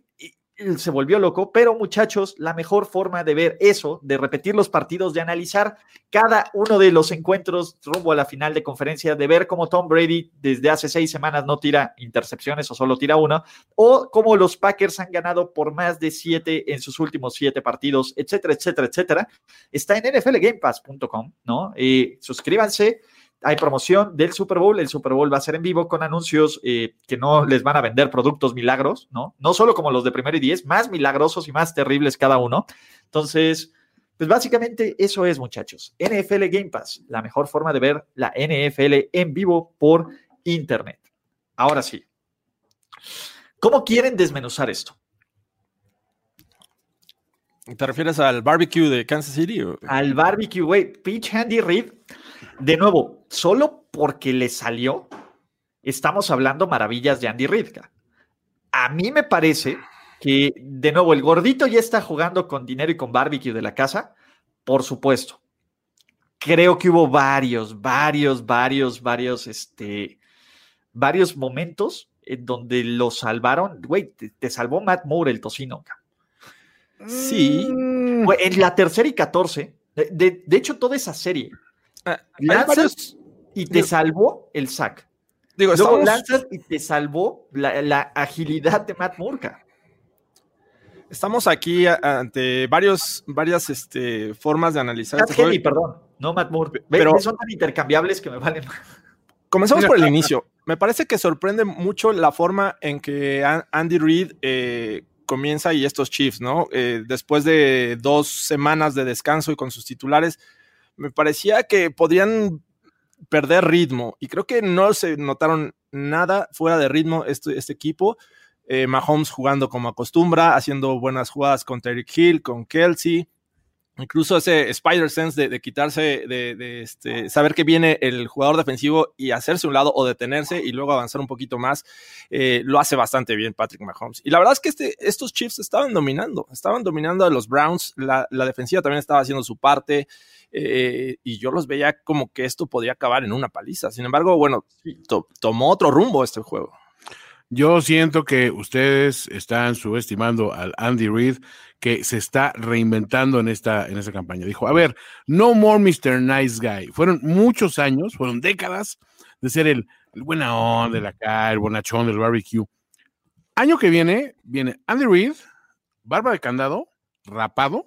se volvió loco, pero muchachos, la mejor forma de ver eso, de repetir los partidos, de analizar cada uno de los encuentros rumbo a la final de conferencia, de ver cómo Tom Brady desde hace seis semanas no tira intercepciones o solo tira una, o cómo los Packers han ganado por más de siete en sus últimos siete partidos, etcétera, etcétera, etcétera, está en nflgamepass.com, ¿no? Eh, suscríbanse hay promoción del Super Bowl. El Super Bowl va a ser en vivo con anuncios eh, que no les van a vender productos milagros, ¿no? No solo como los de primero y diez, más milagrosos y más terribles cada uno. Entonces, pues básicamente eso es, muchachos. NFL Game Pass, la mejor forma de ver la NFL en vivo por Internet. Ahora sí. ¿Cómo quieren desmenuzar esto? ¿Te refieres al barbecue de Kansas City? Al barbecue, güey. Pitch Handy Reed de nuevo, solo porque le salió, estamos hablando maravillas de Andy Reid. A mí me parece que, de nuevo, el gordito ya está jugando con dinero y con barbecue de la casa, por supuesto. Creo que hubo varios, varios, varios, varios, este, varios momentos en donde lo salvaron. Güey, te, salvó Matt Moore, el tocino. Sí. en la tercera y catorce, de, de hecho, toda esa serie Ah, lanzas y te salvó el sack. Digo, Luego lanzas y te salvó la, agilidad de Matt Murka. Estamos aquí ante varios, varias este, formas de analizar. Matt este perdón, no Matt Moore. Pero son tan intercambiables que me valen. Comenzamos *laughs* por el inicio. Me parece que sorprende mucho la forma en que Andy Reid eh, comienza y estos Chiefs, ¿no? Eh, después de dos semanas de descanso y con sus titulares, me parecía que podrían perder ritmo y creo que no se notaron nada fuera de ritmo este, este equipo. Eh, Mahomes jugando como acostumbra, haciendo buenas jugadas con Terry Hill, con Kelsey. Incluso ese Spider Sense de, quitarse, de, este, saber que viene el jugador defensivo y hacerse un lado o detenerse y luego avanzar un poquito más, eh, lo hace bastante bien Patrick Mahomes. Y la verdad es que este, estos Chiefs estaban dominando, estaban dominando a los Browns, la, la defensiva también estaba haciendo su parte. Eh, y yo los veía como que esto podía acabar en una paliza. Sin embargo, bueno, tomó otro rumbo este juego. Yo siento que ustedes están subestimando al Andy Reid que se está reinventando en esta, en esta campaña. Dijo, a ver, no more Mr. Nice Guy. Fueron muchos años, fueron décadas de ser el, el buena onda de la cara, el bonachón del barbecue. Año que viene, viene Andy Reid, barba de candado, rapado,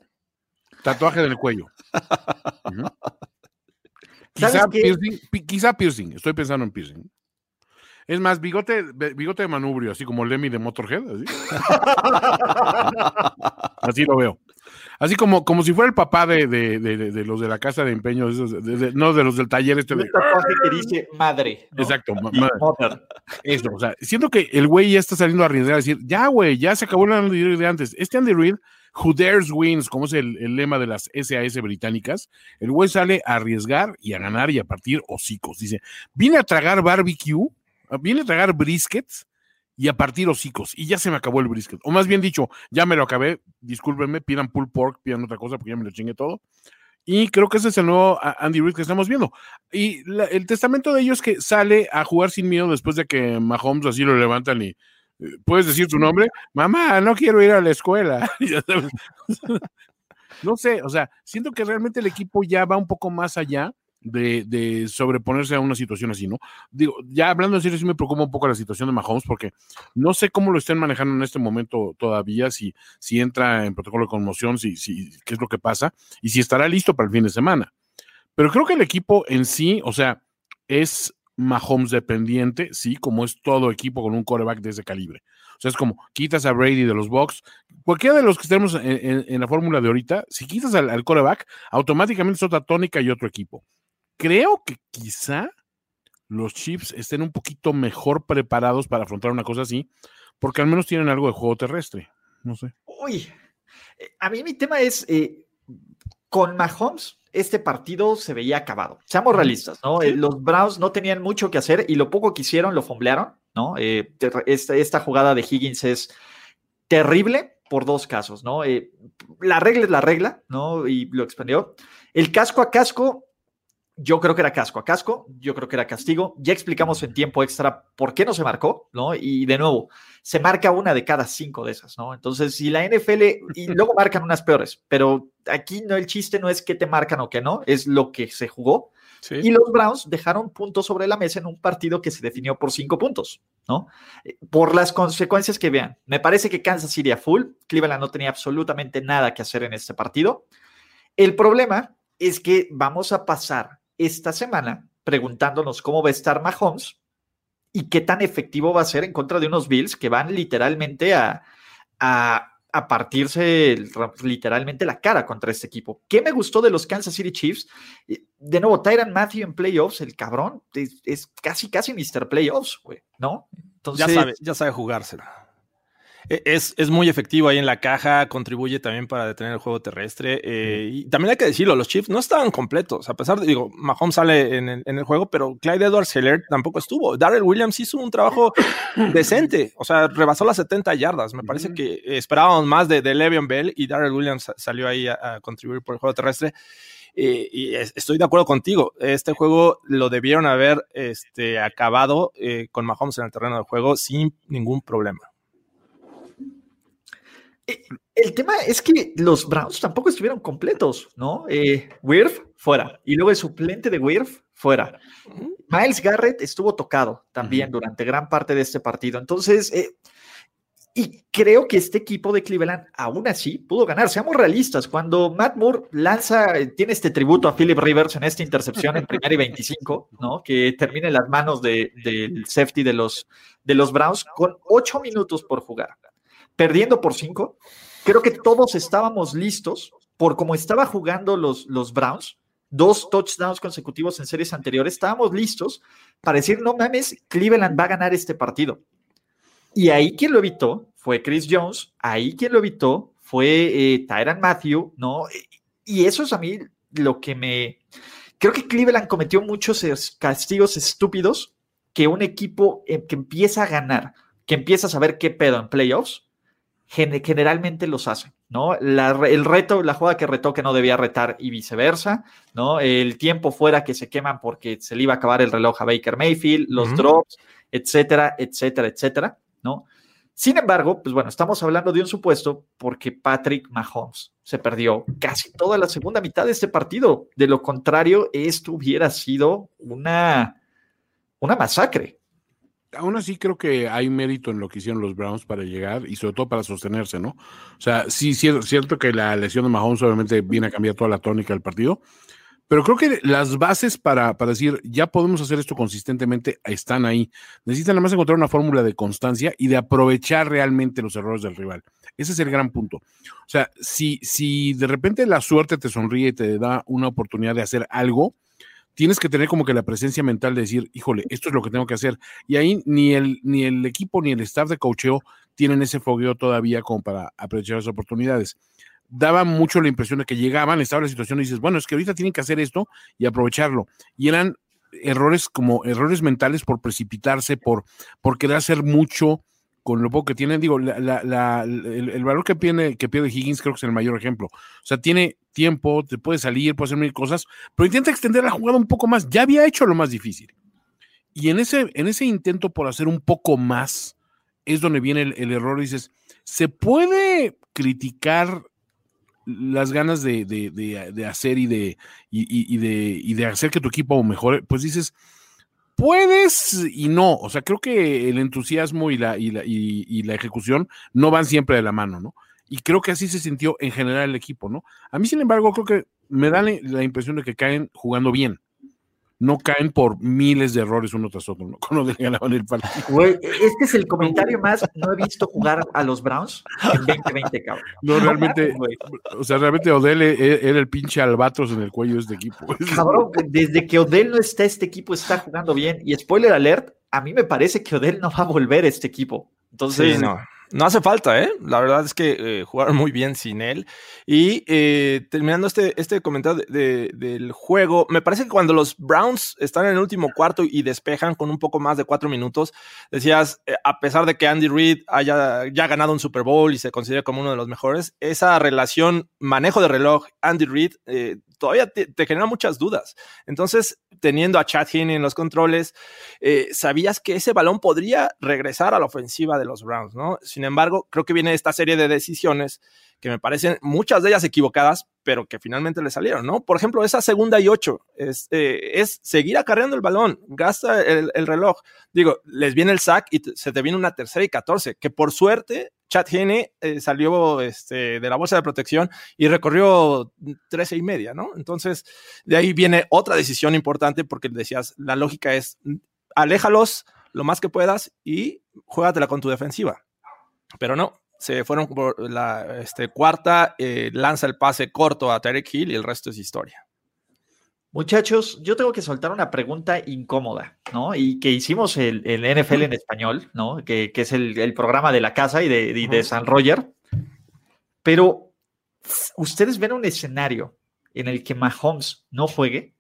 tatuaje en el cuello. *laughs* quizá, piercing, quizá piercing, estoy pensando en piercing. Es más, bigote, bigote de manubrio, así como Lemmy de Motorhead. Así, *laughs* así lo veo. Así como, como si fuera el papá de, de, los de la casa de empeño, no de los del taller. Este de... que dice madre. Exacto, madre. Eso, o sea, siento que el güey ya está saliendo a arriesgar a decir, ya, güey, ya se acabó el Andy Reid de antes. Este Andy Reid, who dares wins, como es el, el, lema de las SAS británicas, el güey sale a arriesgar y a ganar y a partir hocicos. Dice, vine a tragar barbecue, vine a tragar briskets y a partir hocicos. Y ya se me acabó el brisket. O más bien dicho, ya me lo acabé. Discúlpenme, pidan pull pork, pidan otra cosa porque ya me lo chingué todo. Y creo que ese es el nuevo Andy Reid que estamos viendo. Y el testamento de ellos es que sale a jugar sin miedo después de que Mahomes así lo levantan y eh, puedes decir tu nombre. Mamá, no quiero ir a la escuela. *laughs* *laughs* no sé, o sea, siento que realmente el equipo ya va un poco más allá de, sobreponerse a una situación así, ¿no? Digo, ya hablando en serio, sí me preocupa un poco la situación de Mahomes porque no sé cómo lo estén manejando en este momento todavía, si, si entra en protocolo de conmoción, si, si, qué es lo que pasa y si estará listo para el fin de semana. Pero creo que el equipo en sí, o sea, es Mahomes dependiente, sí, como es todo equipo con un coreback de ese calibre. O sea, es como quitas a Brady de los Bucks, cualquiera de los que estemos en, la fórmula de ahorita, si quitas al, al coreback, automáticamente es otra tónica y otro equipo creo que quizá los Chiefs estén un poquito mejor preparados para afrontar una cosa así, porque al menos tienen algo de juego terrestre. No sé. Uy, eh, a mí mi tema es, eh, con Mahomes, este partido se veía acabado. Seamos realistas, ¿no? Eh, los Browns no tenían mucho que hacer y lo poco que hicieron lo fomblearon, ¿no? esta, esta, jugada de Higgins es terrible por dos casos, ¿no? la regla es la regla, ¿no? Y lo expandió. El casco a casco yo creo que era casco a casco, yo creo que era castigo. Ya explicamos en tiempo extra por qué no se marcó, ¿no? Y de nuevo, se marca una de cada cinco de esas, ¿no? Entonces, si la NFL, y luego marcan unas peores, pero aquí no, el chiste no es que te marcan o que no, es lo que se jugó. Y los Browns dejaron puntos sobre la mesa en un partido que se definió por cinco puntos, ¿no? Eh, por las consecuencias que vean. Me parece que Kansas City a full, Cleveland no tenía absolutamente nada que hacer en este partido. El problema es que vamos a pasar esta semana preguntándonos cómo va a estar Mahomes y qué tan efectivo va a ser en contra de unos Bills que van literalmente a, a, partirse literalmente la cara contra este equipo. ¿Qué me gustó de los Kansas City Chiefs? De nuevo, Tyron Matthew en playoffs, el cabrón, es, casi, casi Mr. Playoffs, güey, ¿no? Entonces, ya sabe, ya sabe jugársela. E, es, es, muy efectivo ahí en la caja, contribuye también para detener el juego terrestre. Eh, y también hay que decirlo, los Chiefs no estaban completos, a pesar de, digo, Mahomes sale en el, juego, pero Clyde Edwards Heller tampoco estuvo. Darrell Williams hizo un trabajo *coughs* decente, o sea, rebasó las 70 yardas. Me parece que esperábamos más de, de Le'Veon Bell y Darrell Williams salió ahí a, contribuir por el juego terrestre. Eh, y estoy de acuerdo contigo. Este juego lo debieron haber este, acabado eh, con Mahomes en el terreno de juego sin ningún problema. Eh, el tema es que los Browns tampoco estuvieron completos, ¿no? Eh, Wirf fuera. Y luego el suplente de Wirf fuera. Miles Garrett estuvo tocado también durante gran parte de este partido. Entonces, eh, y creo que este equipo de Cleveland aún así pudo ganar. Seamos realistas. Cuando Matt Moore lanza, tiene este tributo a Philip Rivers en esta intercepción en primera y 25, ¿no? Que termina en las manos del safety de los, de los Browns con ocho minutos por jugar perdiendo por cinco. Creo que todos estábamos listos por cómo estaba jugando los, los Browns, dos touchdowns consecutivos en series anteriores, estábamos listos para decir, no mames, Cleveland va a ganar este partido. Y ahí quien lo evitó fue Chris Jones, ahí quien lo evitó fue eh, Matthew, ¿no? Y eso es a mí lo que me... Creo que Cleveland cometió muchos castigos estúpidos que un equipo eh, que empieza a ganar, que empieza a saber qué pedo en playoffs, generalmente los hace, ¿no? el reto, la jugada que retó que no debía retar y viceversa, ¿no? El tiempo fuera que se queman porque se le iba a acabar el reloj a Baker Mayfield, los drops, etcétera, etcétera, etcétera, ¿no? Sin embargo, pues bueno, estamos hablando de un supuesto porque Patrick Mahomes se perdió casi toda la segunda mitad de este partido. De lo contrario, esto hubiera sido una, una masacre. Aún así creo que hay mérito en lo que hicieron los Browns para llegar y sobre todo para sostenerse, ¿no? O sea, sí, cierto, cierto que la lesión de Mahomes obviamente viene a cambiar toda la tónica del partido, pero creo que las bases para, para decir, ya podemos hacer esto consistentemente, están ahí. Necesitan nada más encontrar una fórmula de constancia y de aprovechar realmente los errores del rival. Ese es el gran punto. O sea, si, si de repente la suerte te sonríe y te da una oportunidad de hacer algo, tienes que tener como que la presencia mental de decir, híjole, esto es lo que tengo que hacer. Y ahí ni el, ni el equipo ni el staff de coacheo tienen ese fogueo todavía como para aprovechar las oportunidades. Daba mucho la impresión de que llegaban, estaba la situación y dices, bueno, es que ahorita tienen que hacer esto y aprovecharlo. Y eran errores como errores mentales por precipitarse, por, por querer hacer mucho, con lo poco que tiene, digo, el, valor que pierde, que pierde Higgins creo que es el mayor ejemplo. O sea, tiene tiempo, te puede salir, puede hacer mil cosas, pero intenta extender la jugada un poco más. Ya había hecho lo más difícil. Y en ese, en ese intento por hacer un poco más, es donde viene el, error. Dices, ¿se puede criticar las ganas de, hacer y de, y, de, y de hacer que tu equipo mejore? Pues dices, puedes y no. O sea, creo que el entusiasmo y la, y la, y, la ejecución no van siempre de la mano, ¿no? Y creo que así se sintió en general el equipo, ¿no? A mí, sin embargo, creo que me da la impresión de que caen jugando bien no caen por miles de errores uno tras otro, ¿no? *laughs* Cuando ganaban el partido. Güey, este es el comentario más, no he visto jugar a los Browns en 2020, cabrón. No, realmente, o sea, realmente Odell e, e, era el pinche albatros en el cuello de este equipo. *laughs* Cabrón, desde que Odell no está, este equipo está jugando bien. Y spoiler alert, a mí me parece que Odell no va a volver a este equipo. Entonces, sí, no. No hace falta, ¿eh? La verdad es que eh, jugaron muy bien sin él. Y eh, terminando este, este comentario del juego, me parece que cuando los Browns están en el último cuarto y despejan con un poco más de cuatro minutos, decías, eh, a pesar de que Andy Reid haya ya ganado un Super Bowl y se considera como uno de los mejores, esa relación manejo de reloj, Andy Reid, todavía te, genera muchas dudas. Entonces, teniendo a Chad Heaney en los controles, eh, sabías que ese balón podría regresar a la ofensiva de los Browns, ¿no? Sin embargo, creo que viene esta serie de decisiones que me parecen muchas de ellas equivocadas, pero que finalmente le salieron, ¿no? Por ejemplo, esa segunda y ocho es, eh, es seguir acarreando el balón, gasta el, reloj. Digo, les viene el sack y se te viene una tercera y catorce, que por suerte Chad Henne eh, salió este, de la bolsa de protección y recorrió 13 y media, ¿no? Entonces, de ahí viene otra decisión importante porque decías, la lógica es, aléjalos lo más que puedas y juégatela con tu defensiva. Pero no, se fueron por la este, cuarta, eh, lanza el pase corto a Tarek Hill y el resto es historia. Muchachos, yo tengo que soltar una pregunta incómoda, ¿no? Y que hicimos el, NFL en español, ¿no? Que, es el, programa de la casa y de, de San Roger. Pero, ¿ustedes ven un escenario en el que Mahomes no juegue?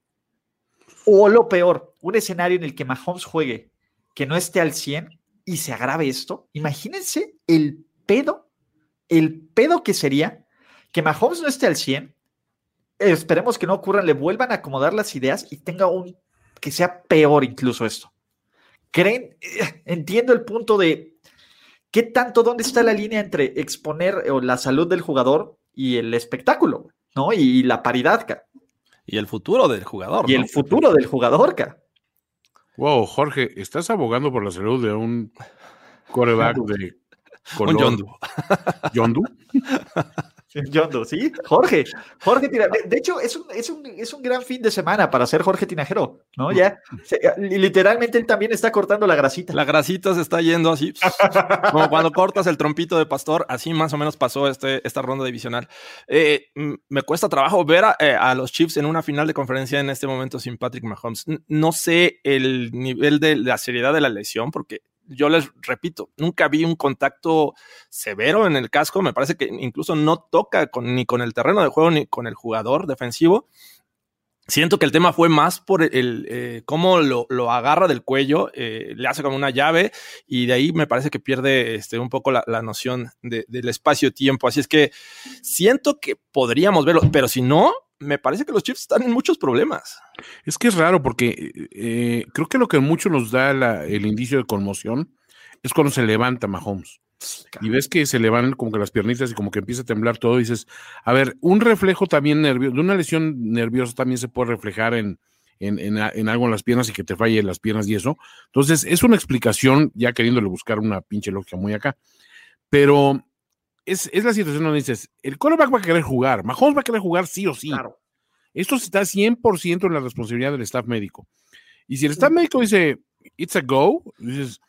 O lo peor, un escenario en el que Mahomes juegue, que no esté al 100 y se agrave esto. Imagínense el pedo, el pedo que sería que Mahomes no esté al 100 esperemos que no ocurra, le vuelvan a acomodar las ideas y tenga un, que sea peor incluso esto. ¿Creen? Eh, entiendo el punto de qué tanto, dónde está la línea entre exponer eh, la salud del jugador y el espectáculo, ¿no? Y la paridad, Y el futuro del jugador. Y el futuro del jugador, ca. Wow, Jorge, ¿estás abogando por la salud de un coreback de color? Un Yondu. ¿Yondu? *laughs* Yondo, ¿sí? Jorge, Jorge Tinajero. De hecho, es un, es, un, es un, gran fin de semana para ser Jorge Tinajero, ¿no? Ya, literalmente él también está cortando la grasita. La grasita se está yendo así, como cuando cortas el trompito de pastor, así más o menos pasó este, esta ronda divisional. Eh, me cuesta trabajo ver a, eh, a, los Chiefs en una final de conferencia en este momento sin Patrick Mahomes. No sé el nivel de la seriedad de la lesión, porque yo les repito, nunca vi un contacto severo en el casco. Me parece que incluso no toca ni con el terreno de juego ni con el jugador defensivo. Siento que el tema fue más por el eh, cómo lo, agarra del cuello, eh, le hace como una llave y de ahí me parece que pierde este, un poco la, noción del espacio-tiempo. Así es que siento que podríamos verlo, pero si no, me parece que los Chiefs están en muchos problemas. Es que es raro porque eh, creo que lo que mucho nos da el indicio de conmoción es cuando se levanta Mahomes. Y ves que se le van como que las piernitas y como que empieza a temblar todo. Y dices, a ver, un reflejo también nervioso, de una lesión nerviosa también se puede reflejar en, en, en, algo en las piernas y que te falle las piernas y eso. Entonces, es una explicación, ya queriéndole buscar una pinche lógica muy acá. Pero es, es la situación donde dices, el quarterback va a querer jugar, Mahomes va a querer jugar sí o sí. Claro. Esto está 100% en la responsabilidad del staff médico. Y si el staff médico dice, it's a go, dices,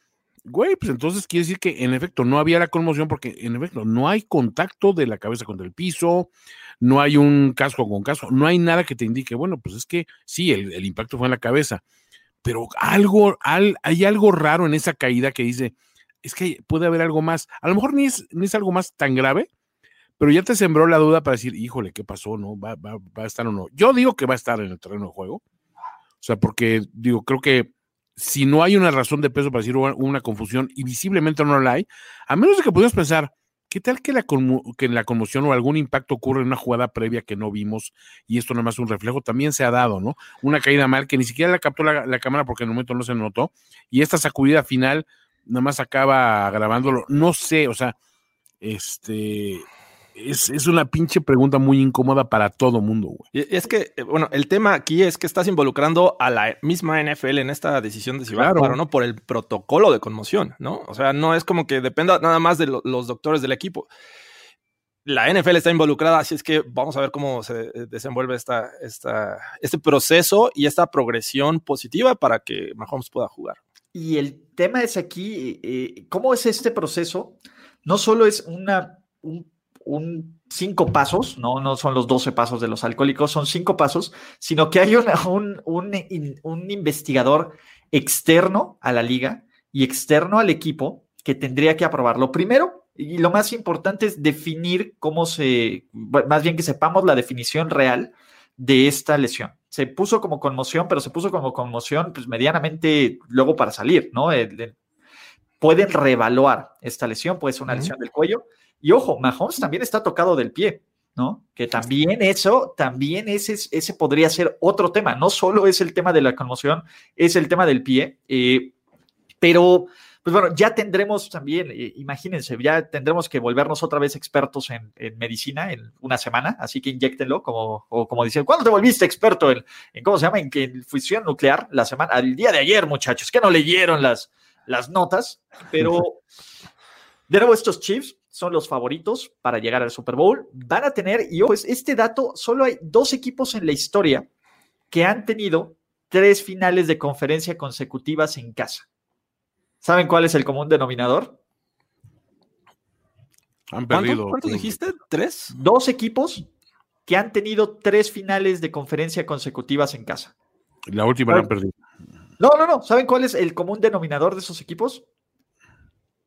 güey, pues entonces quiere decir que en efecto no había la conmoción porque en efecto no hay contacto de la cabeza contra el piso, no hay un casco con casco, no hay nada que te indique, bueno, pues es que sí, el, impacto fue en la cabeza, pero algo, hay algo raro en esa caída que dice, es que puede haber algo más, a lo mejor ni es, ni es algo más tan grave, pero ya te sembró la duda para decir, híjole, ¿qué pasó? ¿No? ¿Va, va, va a estar o no? Yo digo que va a estar en el terreno de juego, o sea, porque digo, creo que si no hay una razón de peso para decir una confusión y visiblemente no la hay, a menos de que pudieras pensar, ¿qué tal que la, que la conmoción o algún impacto ocurre en una jugada previa que no vimos y esto nada más un reflejo? También se ha dado, ¿no? Una caída mal que ni siquiera la captó la, cámara porque en el momento no se notó y esta sacudida final nada más acaba grabándolo. No sé, o sea, este, es, una pinche pregunta muy incómoda para todo mundo, güey. Y es que, eh, bueno, el tema aquí es que estás involucrando a la misma NFL en esta decisión de si va o no por el protocolo de conmoción, ¿no? O sea, no es como que dependa nada más de los doctores del equipo. La NFL está involucrada, así es que vamos a ver cómo se eh, desenvuelve esta, esta, este proceso y esta progresión positiva para que Mahomes pueda jugar. Y el tema es aquí, eh, ¿cómo es este proceso? No solo es una, un un cinco pasos, ¿no? no son los doce pasos de los alcohólicos, son cinco pasos, sino que hay un, un, investigador externo a la liga y externo al equipo que tendría que aprobarlo. Primero, y lo más importante es definir cómo se, más bien que sepamos la definición real de esta lesión. Se puso como conmoción, pero se puso como conmoción, pues medianamente luego para salir, ¿no? pueden reevaluar esta lesión, puede ser una lesión del cuello, y ojo, Mahomes también está tocado del pie, ¿no? Que también eso, también ese, ese podría ser otro tema. No solo es el tema de la conmoción, es el tema del pie. Eh, pero, pues bueno, ya tendremos también, eh, imagínense, ya tendremos que volvernos otra vez expertos en, medicina en una semana, así que inyectenlo, como, o como dicen, ¿cuándo te volviste experto en, cómo se llama, en, en fusión nuclear? La semana, el día de ayer, muchachos, que no leyeron las, las notas, pero de nuevo estos Chiefs son los favoritos para llegar al Super Bowl. Van a tener, y pues este dato, solo hay dos equipos en la historia que han tenido tres finales de conferencia consecutivas en casa. ¿Saben cuál es el común denominador? Han perdido. ¿Cuántos dijiste? ¿Tres? Dos equipos que han tenido tres finales de conferencia consecutivas en casa. La última la han perdido. No, no, no. ¿Saben cuál es el común denominador de esos equipos?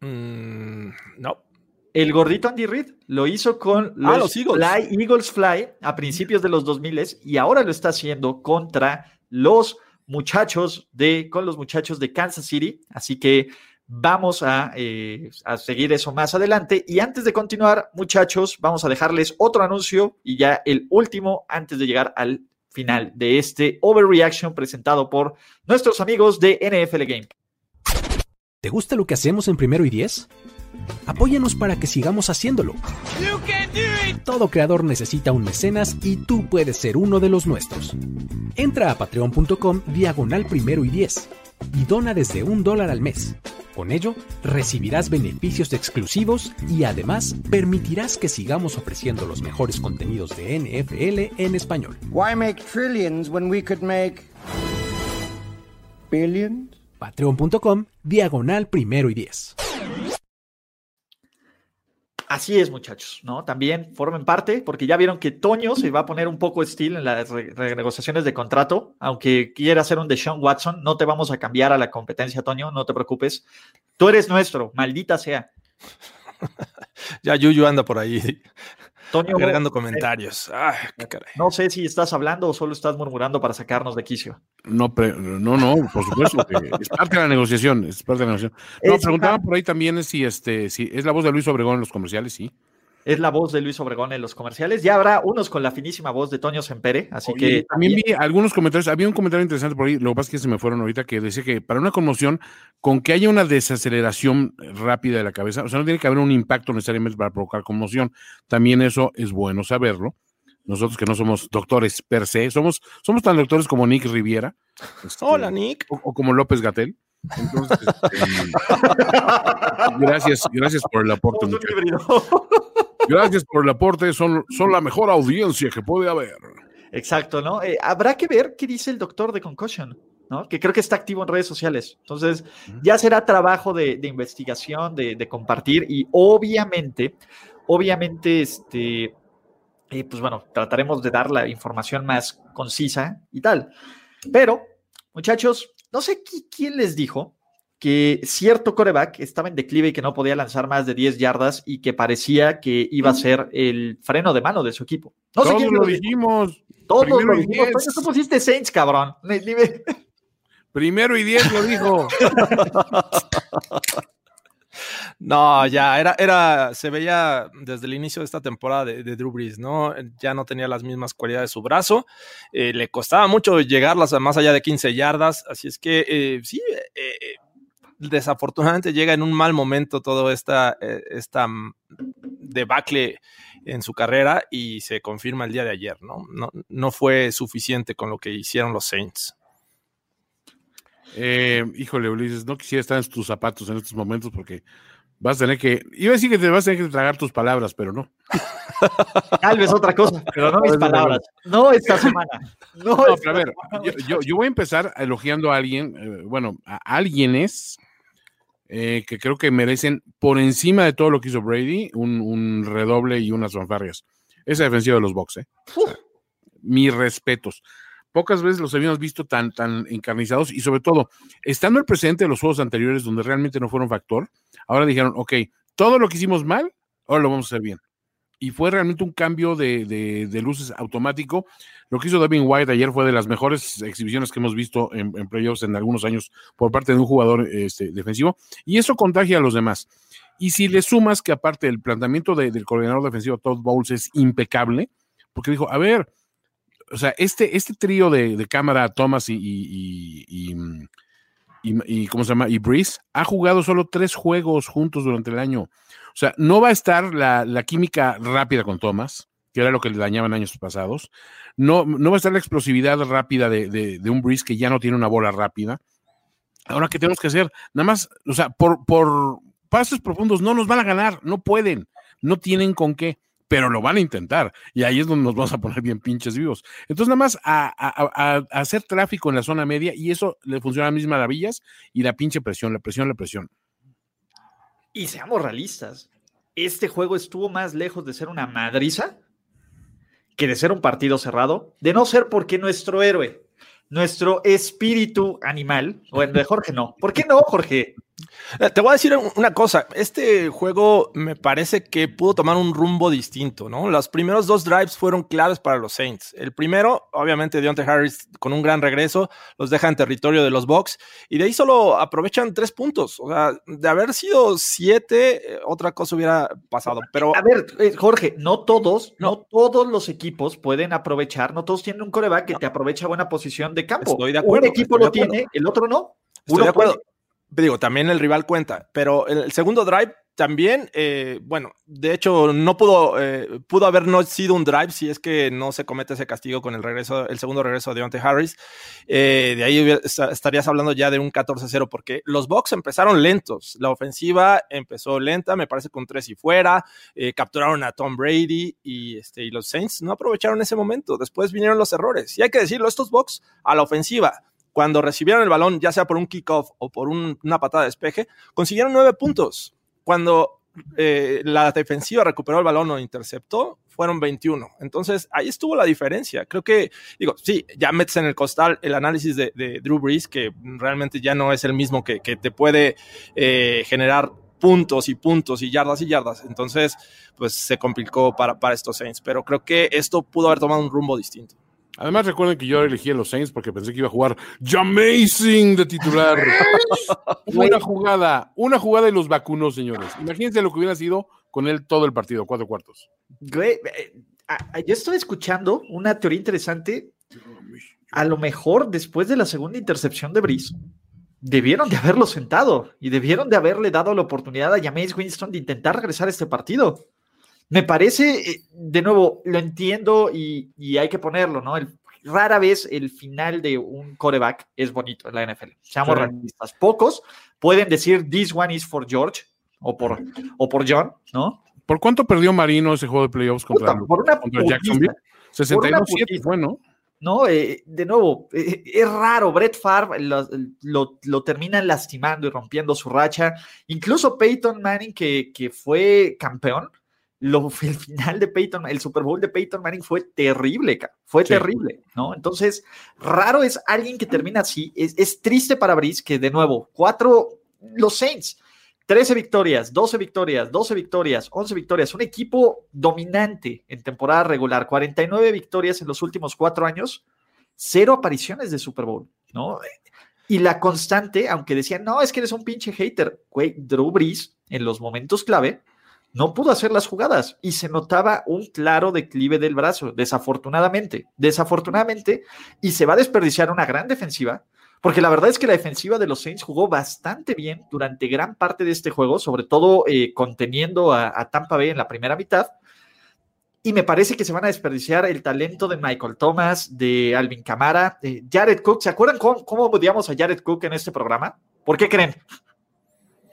Mm, no. El gordito Andy Reid lo hizo con ah, los, Eagles. Fly, Eagles Fly a principios de los 2000 y ahora lo está haciendo contra los muchachos de, con los muchachos de Kansas City. Así que vamos a, eh, a, seguir eso más adelante. Y antes de continuar, muchachos, vamos a dejarles otro anuncio y ya el último antes de llegar al final de este Overreaction presentado por nuestros amigos de NFL Game. ¿Te gusta lo que hacemos en primero y diez? Apóyanos para que sigamos haciéndolo. Todo creador necesita un mecenas y tú puedes ser uno de los nuestros. Entra a patreon.com diagonal primero y diez y dona desde un dólar al mes. Con ello, recibirás beneficios exclusivos y además permitirás que sigamos ofreciendo los mejores contenidos de NFL en español. Why make trillions when we could make billions? Patreon.com diagonal primero y diez. Así es, muchachos, ¿no? También formen parte, porque ya vieron que Toño se va a poner un poco estilo en las renegociaciones de contrato, aunque quiera hacer un de Sean Watson, no te vamos a cambiar a la competencia, Toño, no te preocupes. Tú eres nuestro, maldita sea. *laughs* ya Yuyu anda por ahí. Toño, agregando comentarios. No sé si estás hablando o solo estás murmurando para sacarnos de quicio. No, no, no, por supuesto. *laughs* es parte de la negociación. Es parte de la negociación. No, preguntaba por ahí también si este, si es la voz de Luis Obregón en los comerciales, sí es la voz de Luis Obregón en los comerciales. Ya habrá unos con la finísima voz de Toño Sempere, así que... También vi algunos comentarios, había un comentario interesante por ahí, lo que pasa es que se me fueron ahorita, que decía que para una conmoción, con que haya una desaceleración rápida de la cabeza, o sea, no tiene que haber un impacto necesariamente para provocar conmoción, también eso es bueno saberlo, nosotros que no somos doctores per se, somos, somos tan doctores como Nick Riviera. este, Hola, Nick. O, o como López Gatel. Entonces, este, *laughs* gracias, gracias por el aporte. Gracias por el aporte, son, son la mejor audiencia que puede haber. Exacto, ¿no? Eh, habrá que ver qué dice el doctor de Concussion, ¿no? Que creo que está activo en redes sociales. Entonces, ya será trabajo de, de investigación, de, de compartir y obviamente, obviamente, este, eh, pues bueno, trataremos de dar la información más concisa y tal. Pero, muchachos, no sé qui- quién les dijo que cierto coreback estaba en declive y que no podía lanzar más de 10 yardas y que parecía que iba a ser el freno de mano de su equipo. No sé Todos quién lo dijimos. Todos Primero lo dijimos. Tú pusiste Saints, cabrón. *laughs* Primero y diez lo dijo. *laughs* No, ya era, era, se veía desde el inicio de esta temporada de, de Drew Brees, ¿no? Ya no tenía las mismas cualidades de su brazo, eh, le costaba mucho llegarlas a más allá de 15 yardas, así es que eh, sí, eh, eh, desafortunadamente llega en un mal momento todo esta, eh, esta mm, debacle en su carrera y se confirma el día de ayer, ¿no? No, no fue suficiente con lo que hicieron los Saints. Eh, híjole, Ulises, no quisiera estar en tus zapatos en estos momentos porque vas a tener que. Iba a decir que te vas a tener que tragar tus palabras, pero no. *laughs* Tal vez otra cosa, pero no mis palabras. No esta semana. No, No, esta pero a ver, yo- yo voy a empezar elogiando a alguien, eh, bueno, a alguienes eh, que creo que merecen por encima de todo lo que hizo Brady un, un redoble y unas fanfarrias. Esa defensiva de los Bucks, ¿eh? Mis respetos. Pocas veces los habíamos visto tan, tan encarnizados y sobre todo, estando el presente de los juegos anteriores donde realmente no fueron factor, ahora dijeron, ok, todo lo que hicimos mal, ahora lo vamos a hacer bien. Y fue realmente un cambio de, de- luces automático. Lo que hizo Devin White ayer fue de las mejores exhibiciones que hemos visto en, playoffs en algunos años por parte de un jugador este, defensivo. Y eso contagia a los demás. Y si le sumas que aparte el planteamiento de- del coordinador defensivo Todd Bowles es impecable, porque dijo, a ver, o sea, este, este trío de, cámara, Thomas y, mm, y- y, ¿cómo se llama? Y Breeze ha jugado solo tres juegos juntos durante el año. O sea, no va a estar la, la química rápida con Thomas, que era lo que le dañaban años pasados. No, no va a estar la explosividad rápida de, de, un Breeze que ya no tiene una bola rápida. Ahora, ¿qué tenemos que hacer? Nada más, o sea, por, por pases profundos no nos van a ganar, no pueden, no tienen con qué, pero lo van a intentar. Y ahí es donde nos vamos a poner bien pinches vivos. Entonces, nada más a, a- a- hacer tráfico en la zona media y eso le funciona a mis maravillas y la pinche presión, la presión, la presión. Y seamos realistas. Este juego estuvo más lejos de ser una madriza que de ser un partido cerrado, de no ser porque nuestro héroe, nuestro espíritu animal, bueno, de Jorge no. ¿Por qué no, Jorge? Eh, Te voy a decir un- una cosa, este juego me parece que pudo tomar un rumbo distinto, ¿no? Los primeros dos drives fueron claves para los Saints. El primero, obviamente, Deontay Harris con un gran regreso, los deja en territorio de los Bucks y de ahí solo aprovechan tres puntos. O sea, de haber sido siete, eh, otra cosa hubiera pasado, pero... A ver, eh, Jorge, no todos, no. todos los equipos pueden aprovechar, no todos tienen un coreback que te aprovecha buena posición de campo. Estoy de acuerdo, Un equipo lo tiene, el otro no. Estoy Uno de acuerdo. puede. Digo, también el rival cuenta, pero el, segundo drive también, eh, bueno, de hecho no pudo, eh, pudo haber no sido un drive si es que no se comete ese castigo con el regreso, el segundo regreso de Deontay Harris. Eh, de ahí estarías hablando ya de un 14-0 porque los Bucks empezaron lentos, la ofensiva empezó lenta, me parece con tres y fuera, eh, capturaron a Tom Brady y, este, y los Saints no aprovecharon ese momento, después vinieron los errores. Y hay que decirlo, estos Bucks a la ofensiva cuando recibieron el balón, ya sea por un kickoff o por un- una patada de despeje, consiguieron nueve puntos. Cuando eh, la defensiva recuperó el balón o interceptó, fueron 21. Entonces, ahí estuvo la diferencia. Creo que, digo, sí, ya metes en el costal el análisis de, de Drew Brees, que realmente ya no es el mismo que, que te puede eh, generar puntos y puntos y yardas y yardas. Entonces, pues se complicó para, para estos Saints. Pero creo que esto pudo haber tomado un rumbo distinto. Además, recuerden que yo elegí a los Saints porque pensé que iba a jugar Jamazing de titular. *laughs* una jugada, una jugada y los vacunó, señores. Imagínense lo que hubiera sido con él todo el partido, cuatro cuartos. Güey, eh, yo estoy escuchando una teoría interesante. A lo mejor después de la segunda intercepción de Brice, debieron de haberlo sentado y debieron de haberle dado la oportunidad a Jameis Winston de intentar regresar a este partido. Me parece, eh, de nuevo, lo entiendo y, y hay que ponerlo, ¿no? El, rara vez el final de un coreback es bonito en la NFL. Seamos Sí. realistas. Pocos pueden decir, this one is for George o por, o por John, ¿no? ¿Por cuánto perdió Marino ese juego de playoffs contra, Puta, por una contra. Jacksonville? Por una 62-7 putiza. fue, ¿no? ¿no? Eh, de nuevo, eh, es raro, Brett Favre lo, lo, lo terminan lastimando y rompiendo su racha. Incluso Peyton Manning, que, que fue campeón, lo, *laughs* el final de Peyton, el Super Bowl de Peyton Manning fue terrible, fue Sí. terrible, ¿no? Entonces, raro es alguien que termina así. Es, es triste para Brice que, de nuevo, cuatro, los Saints, 13 victorias, 12 victorias, 12 victorias, 11 victorias, un equipo dominante en temporada regular, 49 victorias en los últimos cuatro años, cero apariciones de Super Bowl, ¿no? Y la constante, aunque decían, no, es que eres un pinche hater, güey, Drew Brees, en los momentos clave, no pudo hacer las jugadas y se notaba un claro declive del brazo, desafortunadamente, desafortunadamente, y se va a desperdiciar una gran defensiva, porque la verdad es que la defensiva de los Saints jugó bastante bien durante gran parte de este juego, sobre todo eh, conteniendo a, Tampa Bay en la primera mitad. Y me parece que se van a desperdiciar el talento de Michael Thomas, de Alvin Camara, de Jared Cook. ¿Se acuerdan cómo, cómo odiamos a Jared Cook en este programa? ¿Por qué creen?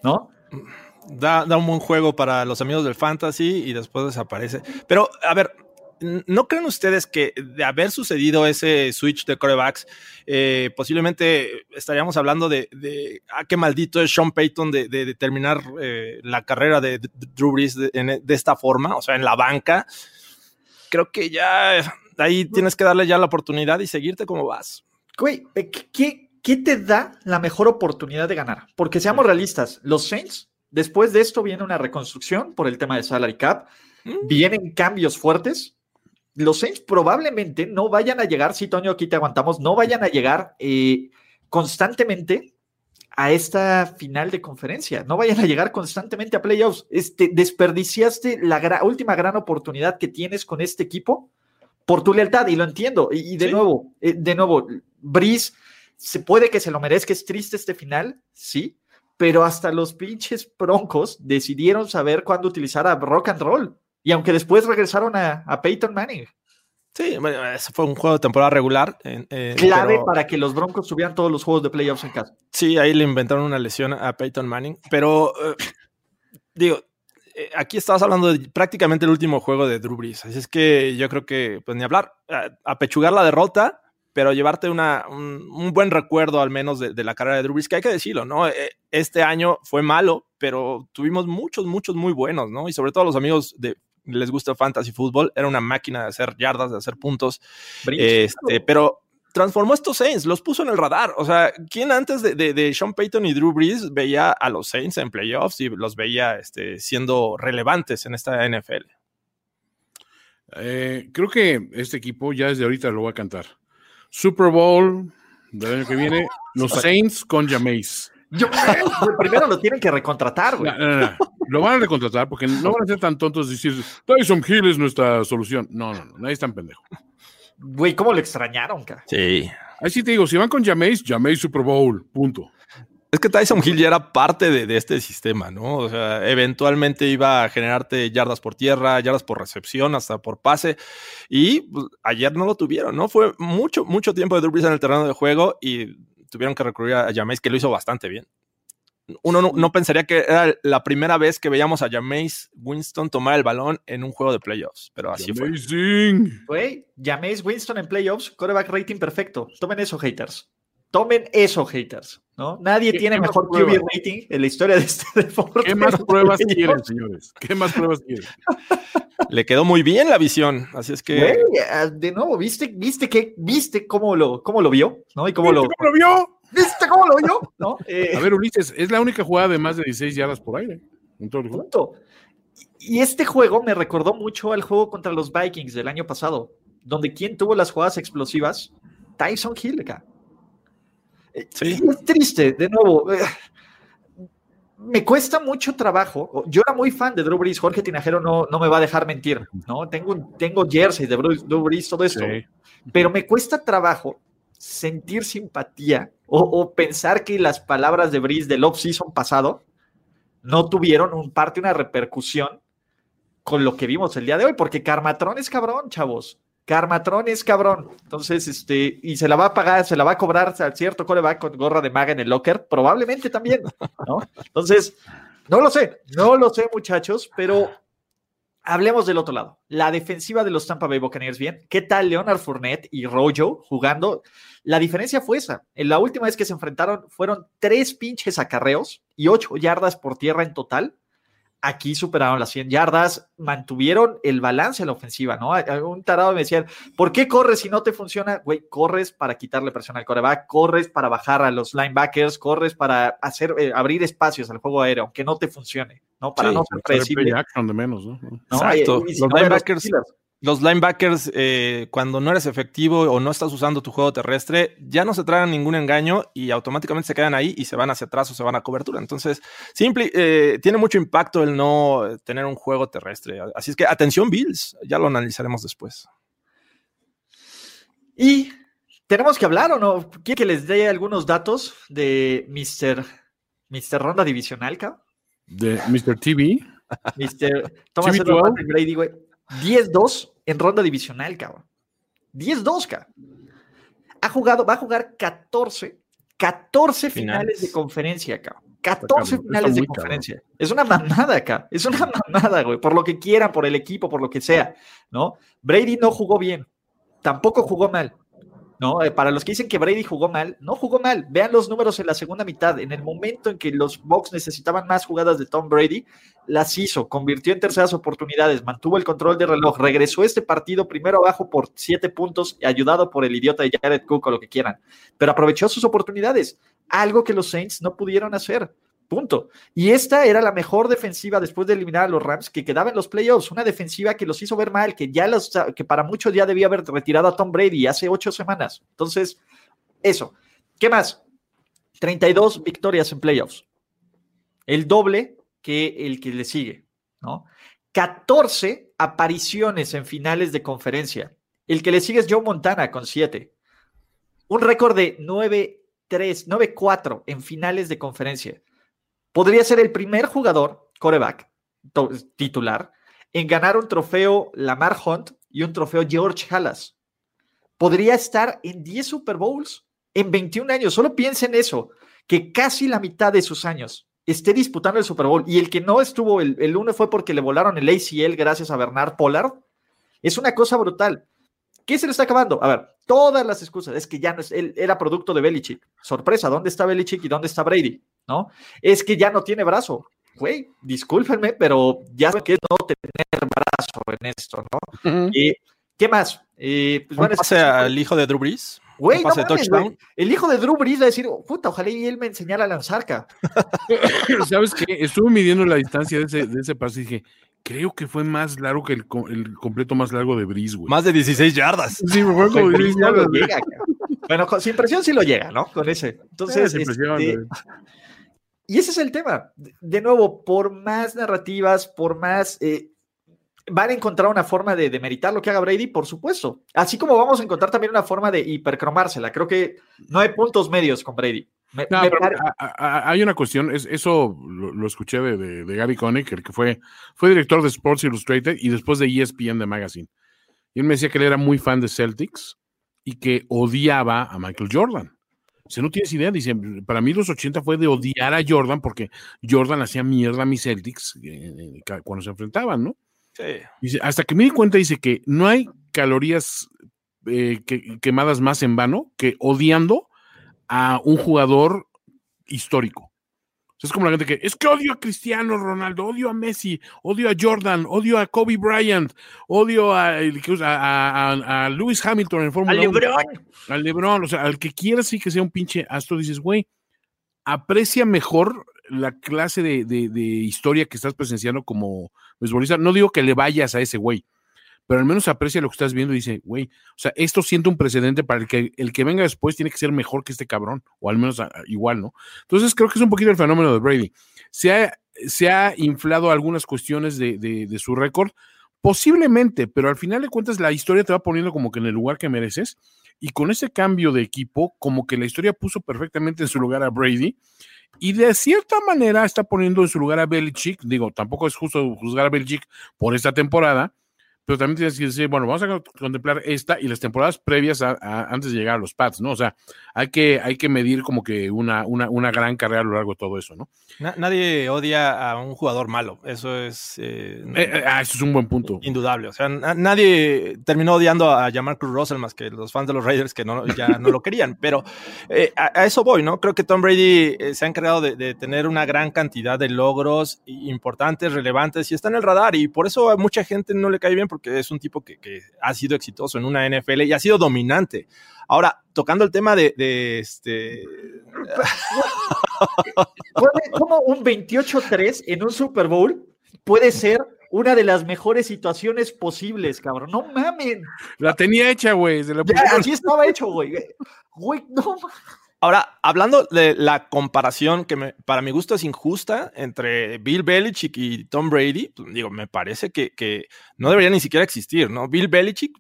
¿No? Da, da un buen juego para los amigos del fantasy y después desaparece. Pero, a ver, ¿no creen ustedes que de haber sucedido ese switch de corebacks, eh, posiblemente estaríamos hablando de, de ah, qué maldito es Sean Payton de, de- de terminar eh, la carrera de, Drew Brees de, en- de esta forma, o sea, en la banca? Creo que ya ahí tienes que darle ya la oportunidad y seguirte como vas. Güey, eh, ¿qué- ¿qué, ¿qué te da la mejor oportunidad de ganar? Porque seamos realistas, los Saints, después de esto viene una reconstrucción por el tema de salary cap, Mm. vienen cambios fuertes. Los Saints probablemente no vayan a llegar, si Toño, aquí te aguantamos, no vayan a llegar eh, constantemente a esta final de conferencia, no vayan a llegar constantemente a playoffs. Este, desperdiciaste la gra- última gran oportunidad que tienes con este equipo por tu lealtad, y lo entiendo. Y, y de Sí. nuevo, eh, de nuevo, Brice, se puede que se lo merezca, es triste este final, sí, pero hasta los pinches broncos decidieron saber cuándo utilizar a rock and roll. Y aunque después regresaron a, a Peyton Manning, Sí, bueno, ese fue un juego de temporada regular. eh, clave pero- para que los broncos tuvieran todos los juegos de playoffs en casa. Sí, ahí le inventaron una lesión a Peyton Manning, pero eh, digo, eh, aquí estabas hablando de prácticamente el último juego de Drew Brees, así es que yo creo que, pues ni hablar, apechugar la derrota, pero llevarte una, un, un buen recuerdo al menos de, de la carrera de Drew Brees, que hay que decirlo, ¿no? Eh, Este año fue malo, pero tuvimos muchos, muchos muy buenos, ¿no? Y sobre todo los amigos de les gusta fantasy fútbol, era una máquina de hacer yardas, de hacer puntos, este, pero transformó a estos Saints, los puso en el radar. O sea, ¿quién antes de, de- de Sean Payton y Drew Brees veía a los Saints en playoffs y los veía este, siendo relevantes en esta NFL? Eh, creo que este equipo ya desde ahorita lo va a cantar. Super Bowl del año que viene, los Saints con Jameis. Yo- *laughs* primero lo tienen que recontratar, güey. No, no, no, no. Lo van a recontratar porque no van a ser tan tontos de decir Tyson Hill es nuestra solución. No, no, no, nadie es tan pendejo. Güey, ¿cómo lo extrañaron, cara? Sí. Ahí sí te digo, si van con Jameis, Jameis Super Bowl, punto. Es que Tyson Hill ya era parte de, de este sistema, ¿no? O sea, eventualmente iba a generarte yardas por tierra, yardas por recepción, hasta por pase. Y pues, ayer no lo tuvieron, ¿no? Fue mucho, mucho tiempo de Drew Brees en el terreno de juego y tuvieron que recurrir a Jameis, que lo hizo bastante bien. Uno no, no pensaría que era la primera vez que veíamos a Jameis Winston tomar el balón en un juego de playoffs, pero así fue. Amazing. Güey, Jameis Winston en playoffs, quarterback rating perfecto. Tomen eso, haters. Tomen eso, haters. ¿no? Nadie ¿Qué- tiene mejor? QB rating en la historia de este *laughs* deporte. ¿Qué más pruebas quieren, señores? ¿Qué más pruebas quieren? *laughs* Le quedó muy bien la visión, así es que... Güey, ah, de nuevo, ¿viste, viste, que, viste cómo, lo, cómo lo vio? ¿no? Y cómo lo, ¿Cómo lo vio? ¿Viste cómo lo vio? ¿no? *laughs* Eh, A ver, Ulises, es la única jugada de más de 16 yardas por aire. en todo el juego. punto. Y este juego me recordó mucho al juego contra los Vikings del año pasado, donde quien tuvo las jugadas explosivas, Tyson Hill acá. Eh, Sí. y Es triste, de nuevo. eh, Me cuesta mucho trabajo. Yo era muy fan de Drew Brees. Jorge Tinajero no, no me va a dejar mentir. ¿no? Tengo, tengo jersey de Drew, Drew Brees, todo esto. Sí. Pero me cuesta trabajo sentir simpatía o, o pensar que las palabras de Brees del off-season pasado no tuvieron un parte, una repercusión con lo que vimos el día de hoy, porque Carmatron es cabrón, chavos. Carmatron es cabrón. Entonces, este, y se la va a pagar, se la va a cobrar al cierto coreback con gorra de maga en el locker, probablemente también, ¿no? Entonces, no lo sé, no lo sé, muchachos, pero hablemos del otro lado. La defensiva de los Tampa Bay Buccaneers, bien. ¿Qué tal Leonard Fournette y Rojo jugando? La diferencia fue esa. En la última vez que se enfrentaron fueron tres pinches acarreos y ocho yardas por tierra en total aquí superaron las 100 yardas, mantuvieron el balance en la ofensiva, ¿no? Un tarado me decía, ¿por qué corres si no te funciona? Güey, corres para quitarle presión al coreback, corres para bajar a los linebackers, corres para hacer, eh, abrir espacios al juego aéreo, aunque no te funcione, ¿no? Para no ser predecible. de menos, ¿no? Exacto. los linebackers los linebackers, eh, cuando no eres efectivo o no estás usando tu juego terrestre, ya no se traen ningún engaño y automáticamente se quedan ahí y se van hacia atrás o se van a cobertura. Entonces, simple, eh, tiene mucho impacto el no tener un juego terrestre. Así es que atención, Bills, ya lo analizaremos después. Y tenemos que hablar o no. ¿Quiere que les dé algunos datos de Mr. Mr. Ronda Divisional, De Mr. TV. Mr. Thomas Brady, güey. 10-2 en ronda divisional, cabrón. 10-2, cabrón. Ha jugado, va a jugar 14, 14 finales, de conferencia, cabrón. 14 finales de conferencia. Es una mamada acá. Es una mamada, güey. Por lo que quieran, por el equipo, por lo que sea, ¿no? Brady no jugó bien. Tampoco jugó mal. ¿No? Eh, para los que dicen que Brady jugó mal, no jugó mal. Vean los números en la segunda mitad. En el momento en que los Bucks necesitaban más jugadas de Tom Brady, las hizo, convirtió en terceras oportunidades, mantuvo el control del reloj, regresó este partido primero abajo por siete puntos, ayudado por el idiota de Jared Cook o lo que quieran, pero aprovechó sus oportunidades, algo que los Saints no pudieron hacer. Punto. Y esta era la mejor defensiva después de eliminar a los Rams que quedaba en los playoffs. Una defensiva que los hizo ver mal, que ya los, que para muchos ya debía haber retirado a Tom Brady hace ocho semanas. Entonces, eso. ¿Qué más? 32 victorias en playoffs. El doble que el que le sigue, ¿no? 14 apariciones en finales de conferencia. El que le sigue es Joe Montana con 7. Un récord de 9-3, 9-4 en finales de conferencia podría ser el primer jugador, coreback, titular, en ganar un trofeo Lamar Hunt y un trofeo George Halas. Podría estar en 10 Super Bowls en 21 años. Solo piensen eso, que casi la mitad de sus años esté disputando el Super Bowl y el que no estuvo el, el uno fue porque le volaron el ACL gracias a Bernard Pollard. Es una cosa brutal. ¿Qué se le está acabando? A ver, todas las excusas. Es que ya no es, él era producto de Belichick. Sorpresa, ¿dónde está Belichick y dónde está Brady? ¿No? Es que ya no tiene brazo. Güey, discúlpenme, pero ya sé que es no tener brazo en esto, ¿no? ¿Qué más? Eh, pues, bueno, pase al hijo de Drew Brees? Güey, no El hijo de Drew Brees va a decir, puta, ojalá y él me enseñara a lanzar, *coughs* ¿Sabes qué? Estuve midiendo la distancia de ese, de ese pase y dije, creo que fue más largo que el, el completo más largo de Breeze, güey. Más de 16 yardas. Sí, fue como 16 yardas. bueno, sin presión sí lo llega, ¿no? Con ese. Entonces, este, y ese es el tema. De nuevo, por más narrativas, por más... Eh, van a encontrar una forma de, de meritar lo que haga Brady, por supuesto. Así como vamos a encontrar también una forma de hipercromársela. Creo que no hay puntos medios con Brady hay una cuestión, es, eso lo, escuché de, de, Gary Connick, el que fue, fue director de Sports Illustrated y después de ESPN de Magazine. Y él me decía que él era muy fan de Celtics y que odiaba a Michael Jordan. Si no tienes idea, dice, para mí los 80 fue de odiar a Jordan porque Jordan hacía mierda a mis Celtics eh, eh, cuando se enfrentaban, ¿no? Sí. Dice, hasta que me di cuenta, dice que no hay calorías eh, quemadas más en vano que odiando a un jugador histórico. Es como la gente que es que odio a Cristiano Ronaldo, odio a Messi, odio a Jordan, odio a Kobe Bryant, odio a, a, a, Lewis Hamilton en Fórmula 1. Al LeBron. Al LeBron, o sea, al que quiera sí que sea un pinche astro, dices, güey, aprecia mejor la clase de, de historia que estás presenciando como beisbolista. No digo que le vayas a ese güey, pero al menos aprecia lo que estás viendo y dice, güey, o sea, esto siente un precedente para el que el que venga después tiene que ser mejor que este cabrón, o al menos igual, ¿no? Entonces creo que es un poquito el fenómeno de Brady. Se ha, se ha inflado algunas cuestiones de, de, su récord, posiblemente, pero al final de cuentas la historia te va poniendo como que en el lugar que mereces. Y con ese cambio de equipo, como que la historia puso perfectamente en su lugar a Brady y de cierta manera está poniendo en su lugar a Belichick. Digo, tampoco es justo juzgar a Belichick por esta temporada, pero también tienes que decir, bueno, vamos a contemplar esta y las temporadas previas a, antes de llegar a los Pats, ¿no? O sea, hay que, hay que medir como que una, una, una gran carrera a lo largo de todo eso, ¿no? nadie odia a un jugador malo, eso es... Eh, eh, eh, ah, eso es un buen punto. Indudable, o sea, nadie terminó odiando a Cruz Russell más que los fans de los Raiders que no, ya no lo querían, pero a, eso voy, ¿no? Creo que Tom Brady se ha encargado de, de tener una gran cantidad de logros importantes, relevantes y está en el radar y por eso a mucha gente no le cae bien porque es un tipo que, ha sido exitoso en una NFL y ha sido dominante. Ahora, tocando el tema de, este... ¿Cómo un 28-3 en un Super Bowl puede ser una de las mejores situaciones posibles, cabrón? No mamen. La tenía hecha, güey. Así estaba hecho, güey. Güey, no Ahora, hablando de la comparación que para mi gusto es injusta entre Bill Belichick y Tom Brady, pues, digo, me parece que, no debería ni siquiera existir, ¿no? Bill Belichick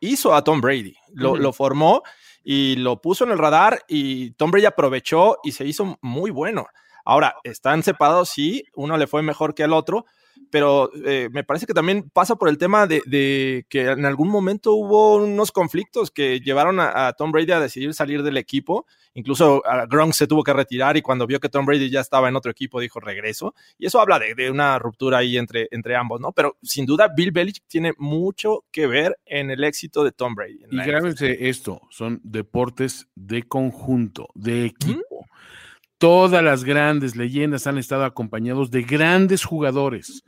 hizo a Tom Brady, lo, lo, formó y lo puso en el radar y Tom Brady aprovechó y se hizo muy bueno. Ahora, están separados, sí, uno le fue mejor que al otro, pero eh, me parece que también pasa por el tema de, que en algún momento hubo unos conflictos que llevaron a, Tom Brady a decidir salir del equipo. Incluso Gronk se tuvo que retirar y cuando vio que Tom Brady ya estaba en otro equipo dijo regreso. Y eso habla de, una ruptura ahí entre, entre ambos, ¿no? Pero sin duda Bill Belichick tiene mucho que ver en el éxito de Tom Brady. Y grábense esto, son deportes de conjunto, de equipo. Todas las grandes leyendas han estado acompañados de grandes jugadores.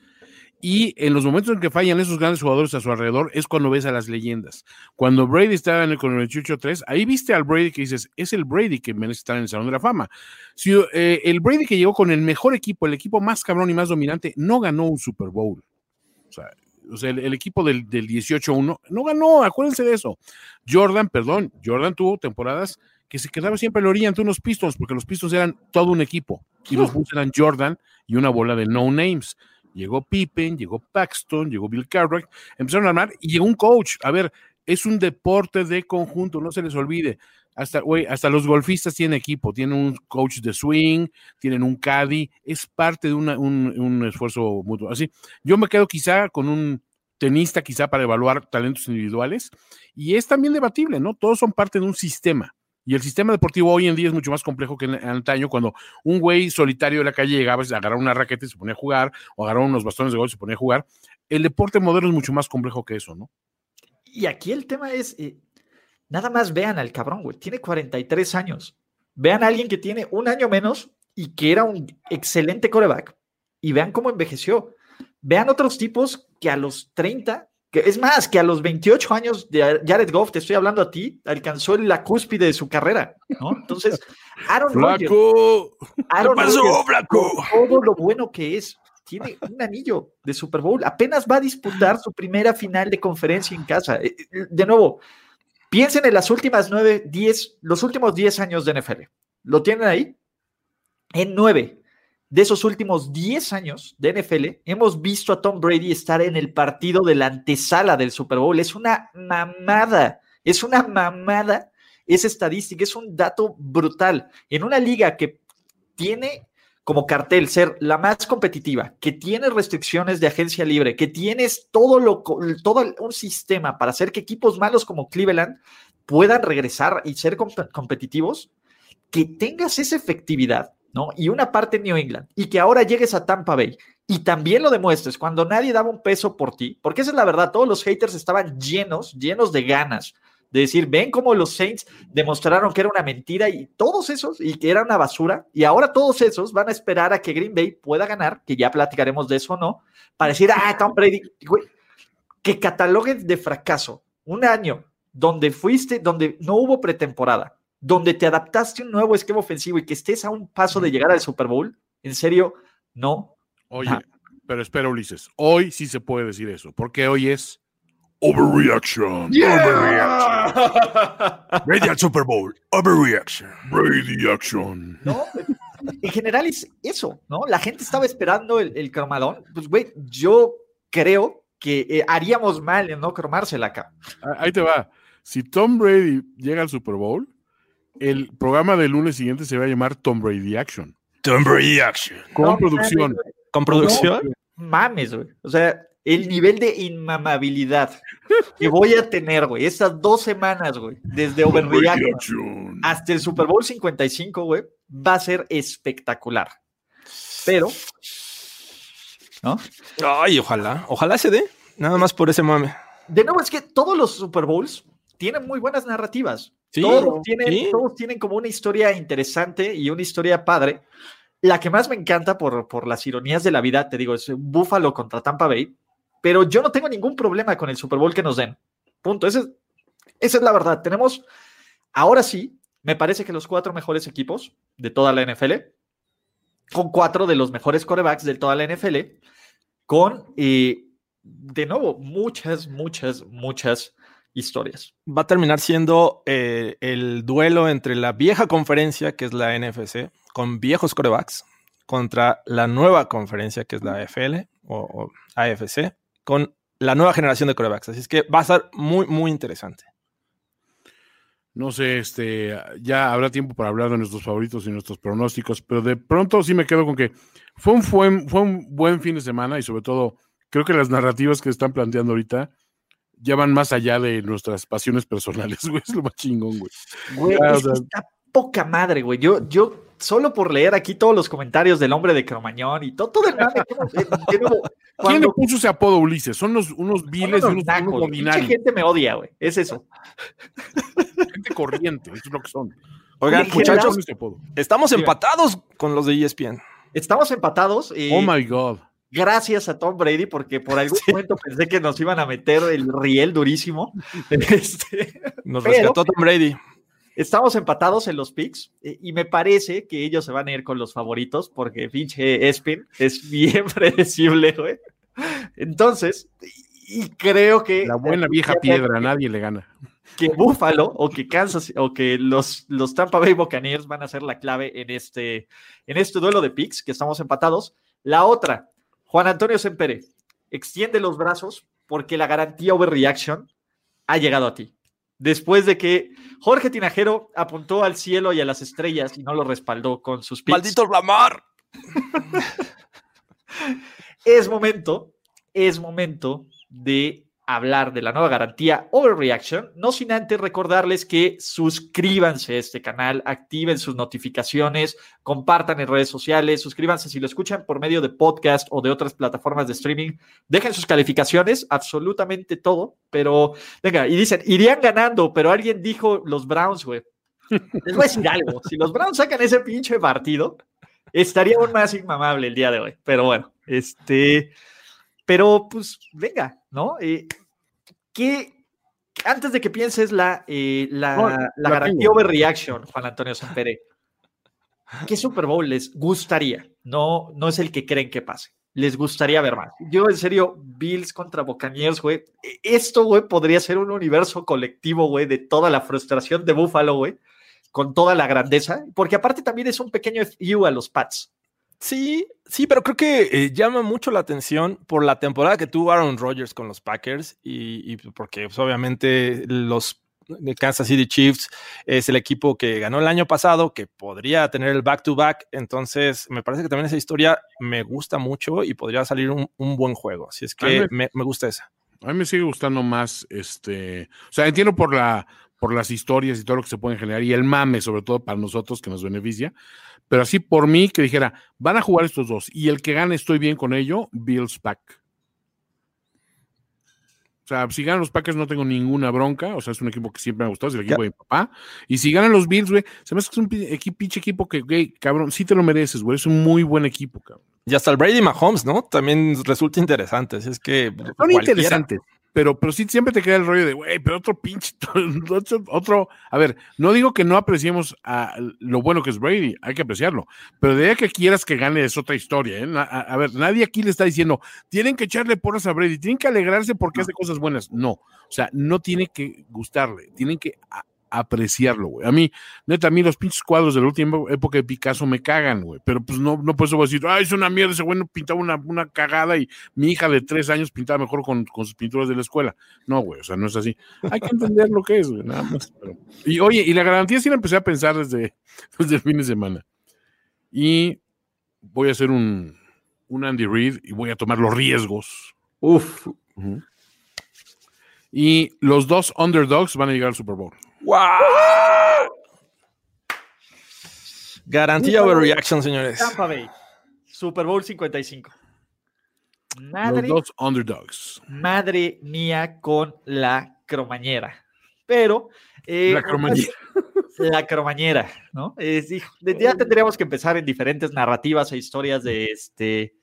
Y en los momentos en que fallan esos grandes jugadores a su alrededor es cuando ves a las leyendas. Cuando Brady estaba en el, con el 3 ahí viste al Brady que dices, es el Brady que merece estar en el Salón de la Fama. Si, eh, el Brady que llegó con el mejor equipo, el equipo más cabrón y más dominante, no ganó un Super Bowl. O sea, el, equipo del, del 18-1 no ganó, acuérdense de eso. Jordan, perdón, Jordan tuvo temporadas que se quedaba siempre en la orilla ante unos Pistons, porque los Pistons eran todo un equipo, y los *laughs* Bulls eran Jordan y una bola de no names. Llegó Pippen, llegó Paxton, llegó Bill Cartwright, empezaron a armar y llegó un coach. A ver, es un deporte de conjunto, no se les olvide. Hasta, hasta los golfistas tienen equipo, tienen un coach de swing, tienen un caddy, es parte de un, un, esfuerzo mutuo. Así, yo me quedo quizá con un tenista, quizá para evaluar talentos individuales, y es también debatible, ¿no? Todos son parte de un sistema. Y el sistema deportivo hoy en día es mucho más complejo que en antaño, cuando un güey solitario de la calle llegaba, agarraba una raqueta y se ponía a jugar, o agarraba unos bastones de golf y se ponía a jugar. El deporte moderno es mucho más complejo que eso, ¿no? Y aquí el tema es, eh, nada más vean al cabrón, güey, tiene 43 años. Vean a alguien que tiene un año menos y que era un excelente coreback. Y vean cómo envejeció. Vean otros tipos que a los 30 es más, que a los 28 años de Jared Goff, te estoy hablando a ti, alcanzó la cúspide de su carrera, ¿no? Entonces, Aaron Rodgers, Aaron todo lo bueno que es, tiene un anillo de Super Bowl, apenas va a disputar su primera final de conferencia en casa. Eh, eh, de nuevo, piensen en las últimas nueve, diez, los últimos diez años de NFL. ¿Lo tienen ahí? En nueve, de esos últimos 10 años de NFL, hemos visto a Tom Brady estar en el partido de la antesala del Super Bowl. Es una mamada, es una mamada esa estadística, es un dato brutal. En una liga que tiene como cartel ser la más competitiva, que tiene restricciones de agencia libre, que tienes todo, lo, todo un sistema para hacer que equipos malos como Cleveland puedan regresar y ser competitivos, que tengas esa efectividad ¿no? Y una parte en New England, y que ahora llegues a Tampa Bay y también lo demuestres cuando nadie daba un peso por ti, porque esa es la verdad, todos los haters estaban llenos, llenos de ganas de decir, ven cómo los Saints demostraron que era una mentira y todos esos, y que era una basura, y ahora todos esos van a esperar a que Green Bay pueda ganar, que ya platicaremos de eso o no, para decir, ah, Tom Brady, que cataloguen de fracaso un año donde fuiste, donde no hubo pretemporada, donde te adaptaste a un nuevo esquema ofensivo y que estés a un paso de llegar al Super Bowl, en serio, no. Oye, pero espera, Ulises, hoy sí se puede decir eso, porque hoy es Overreaction. Overreaction. Brady al Super Bowl. Overreaction. Brady Action. No, en general es eso, ¿no? La gente estaba esperando el, cromadón. Pues, güey, yo creo que eh, haríamos mal en no cromársela acá. Ahí te va. Si Tom Brady llega al Super Bowl, el programa del lunes siguiente se va a llamar Tom Brady Action. Tomb Reaction. Con No, producción. mames. ¿Con producción? Mames, güey. O sea, el nivel de inmamabilidad que voy a tener, güey, estas dos semanas, güey, desde Overreaction Reaction. hasta el Super Bowl 55, güey, va a ser espectacular. Pero, ¿no? Ay, ojalá. Ojalá se dé. Nada más por ese mame. De nuevo, es que todos los Super Bowls tienen muy buenas narrativas. Sí, todos, tienen, sí. todos tienen como una historia interesante y una historia padre. La que más me encanta por, por las ironías de la vida, te digo, es Buffalo contra Tampa Bay, pero yo no tengo ningún problema con el Super Bowl que nos den. Punto. Ese es- esa es la verdad. Tenemos, ahora sí, me parece que los cuatro mejores equipos de toda la NFL, con cuatro de los mejores corebacks de toda la NFL, con, eh, de nuevo, muchas, muchas, muchas historias. Va a terminar siendo eh, el duelo entre la vieja conferencia, que es la NFC, con viejos corebacks, contra la nueva conferencia, que es la AFL o, o AFC, con la nueva generación de corebacks. Así es que va a ser muy, muy interesante. No sé, este, ya habrá tiempo para hablar de nuestros favoritos y nuestros pronósticos, pero de pronto sí me quedo con que fue un, fue, fue un buen fin de semana y sobre todo creo que las narrativas que están planteando ahorita ya van más allá de nuestras pasiones personales, *laughs* güey, es lo más chingón, güey. Güey, Ah, es sea- está poca madre, güey. Yo, yo, solo por leer aquí todos los comentarios del hombre de Cromañón y todo, todo el mame. *laughs* ¿Quién le puso ese apodo Ulises? Son los, unos son viles y unos unos, nacos, unos pinche ordinarios, gente me odia, güey. Es eso. *laughs* gente corriente, eso es lo que son. Oigan, ¿Cómo muchachos, estamos empatados con los de ESPN. Estamos empatados. y Oh my God. Gracias a Tom Brady, porque por algún momento pensé que nos iban a meter el riel durísimo. *laughs* Este, Nos rescató Tom Brady. Estamos empatados en los picks eh, y me parece que ellos se van a ir con los favoritos porque pinche Espin es bien *laughs* predecible, güey. Entonces, y y creo que La buena vieja piedra, nadie le gana. que Buffalo o que Kansas o que los, los Tampa Bay Buccaneers van a ser la clave en este, en este duelo de picks que estamos empatados. La otra, Juan Antonio Sempere, extiende los brazos porque la garantía overreaction ha llegado a ti. Después de que Jorge Tinajero apuntó al cielo y a las estrellas y no lo respaldó con sus picks. ¡Maldito Lamar! *laughs* es momento, es momento de hablar de la nueva garantía Overreaction, no sin antes recordarles que suscríbanse a este canal, activen sus notificaciones, compartan en redes sociales, suscríbanse si lo escuchan por medio de podcast o de otras plataformas de streaming, dejen sus calificaciones, absolutamente todo, pero venga, y dicen, irían ganando, pero alguien dijo los Browns, güey. *laughs* Les voy a decir algo, si los Browns sacan ese pinche partido, estaría aún más inmamable el día de hoy, pero bueno, este... Pero pues venga, ¿no? Eh, ¿qué, antes de que pienses la, eh, la, No, la la garantía overreaction, Juan Antonio Sampere, ¿qué Super Bowl les gustaría? No, no es el que creen que pase. Les gustaría ver más. Yo, en serio, Bills contra Buccaneers, güey. e- Esto, güey, podría ser un universo colectivo, güey, de toda la frustración de Buffalo, güey, con toda la grandeza, porque aparte también es un pequeño FU a los Pats. Sí, sí, pero creo que eh, llama mucho la atención por la temporada que tuvo Aaron Rodgers con los Packers y, y porque pues, obviamente los de Kansas City Chiefs es el equipo que ganó el año pasado, que podría tener el back-to-back. Entonces, me parece que también esa historia me gusta mucho y podría salir un, un buen juego. Así es que me, me gusta esa. A mí me sigue gustando más, este, o sea, entiendo por la, por las historias y todo lo que se pueden generar y el mame, sobre todo para nosotros que nos beneficia, pero así por mí que dijera, van a jugar estos dos y el que gane estoy bien con ello, Bills Pack. O sea, si ganan los Packers no tengo ninguna bronca, o sea, es un equipo que siempre me ha gustado, es el equipo de mi papá. Y si ganan los Bills, güey, se me hace que es un pi- equi- pinche equipo que, güey, cabrón, sí te lo mereces, güey, es un muy buen equipo, cabrón. Y hasta el Brady Mahomes, ¿no? También resulta interesante. Así es que. Son cualquiera. interesantes, pero, pero sí siempre te queda el rollo de, güey, pero otro pinche, *laughs* otro, otro- a ver, no digo que no apreciemos a lo bueno que es Brady, hay que apreciarlo, pero de ahí que quieras que gane es otra historia, ¿eh? A, a ver, nadie aquí le está diciendo, tienen que echarle porras a Brady, tienen que alegrarse porque hace cosas buenas, no, o sea, no tiene que gustarle, tienen que apreciarlo, güey. A mí, neta, a mí los pinches cuadros de la última época de Picasso me cagan, güey, pero pues no, no por eso voy a decir, ay, es una mierda, ese güey no pintaba una, una cagada y mi hija de tres años pintaba mejor con, con sus pinturas de la escuela. No, güey, o sea, no es así. Hay que entender lo que es, güey, nada más. pero- Y oye, y la garantía sí la empecé a pensar desde, *laughs* desde el fin de semana. Y voy a hacer un, un Andy Reid y voy a tomar los riesgos. Uf. Y los dos underdogs van a llegar al Super Bowl. Garantía overreaction, señores. Tampa Bay. Super Bowl 55. Madre, Los dos underdogs. madre mía con la cromañera. Pero. eh, La cromañera. La cromañera, ¿no? Es, hijo, ya tendríamos que empezar en diferentes narrativas e historias de este.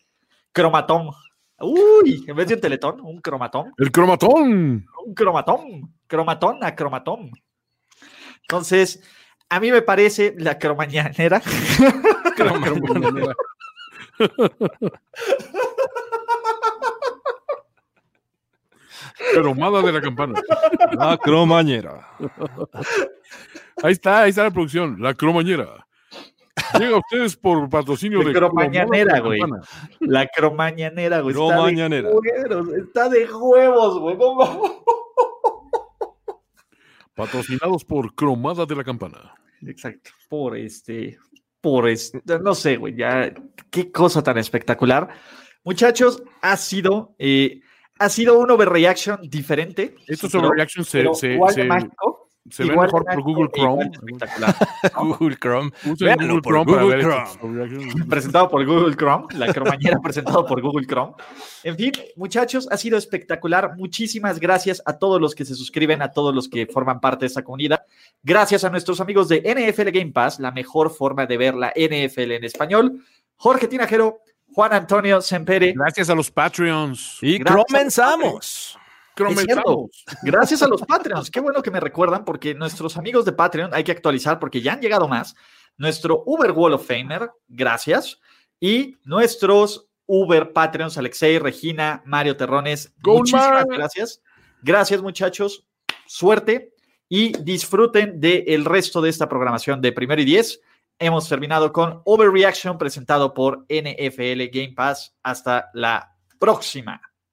Cromatón. Uy, en vez de un teletón, un cromatón. El cromatón. un cromatón, cromatón a cromatón. Entonces, a mí me parece la *laughs* cromañanera. Cromada de la campana. La cromañera. Ahí está, ahí está la producción. La cromañera. Llega a ustedes por patrocinio De de cromañanera, güey. La cromañanera, güey. Cromañanera. está de huevos, güey. Patrocinados por Cromada de la Campana. Exacto. Por este, por este, no sé, güey, ya, qué cosa tan espectacular. Muchachos, ha sido, eh, ha sido un overreaction diferente. Estos sí, overreactions se, se, se- mágico, se igual mejor de por Google Chrome. espectacular. *laughs* Google Chrome. Google por Chrome Google Chrome. *laughs* presentado por Google Chrome, la cromañera *laughs* presentado por Google Chrome. En fin, muchachos, ha sido espectacular. Muchísimas gracias a todos los que se suscriben, a todos los que forman parte de esta comunidad. Gracias a nuestros amigos de NFL Game Pass, la mejor forma de ver la NFL en español. Jorge Tinajero, Juan Antonio Sempere. Gracias a los Patreons. Y Gracias. comenzamos. Gracias a los Patreons. Qué bueno que me recuerdan porque nuestros amigos de Patreon hay que actualizar porque ya han llegado más. Nuestro Uber Wall of Famer, gracias. Y nuestros Uber Patreons, Alexei, Regina, Mario Terrones. Go, muchísimas man. gracias. Gracias, muchachos. Suerte y disfruten del resto de esta programación de primero y diez. Hemos terminado con Overreaction presentado por NFL Game Pass. Hasta la próxima.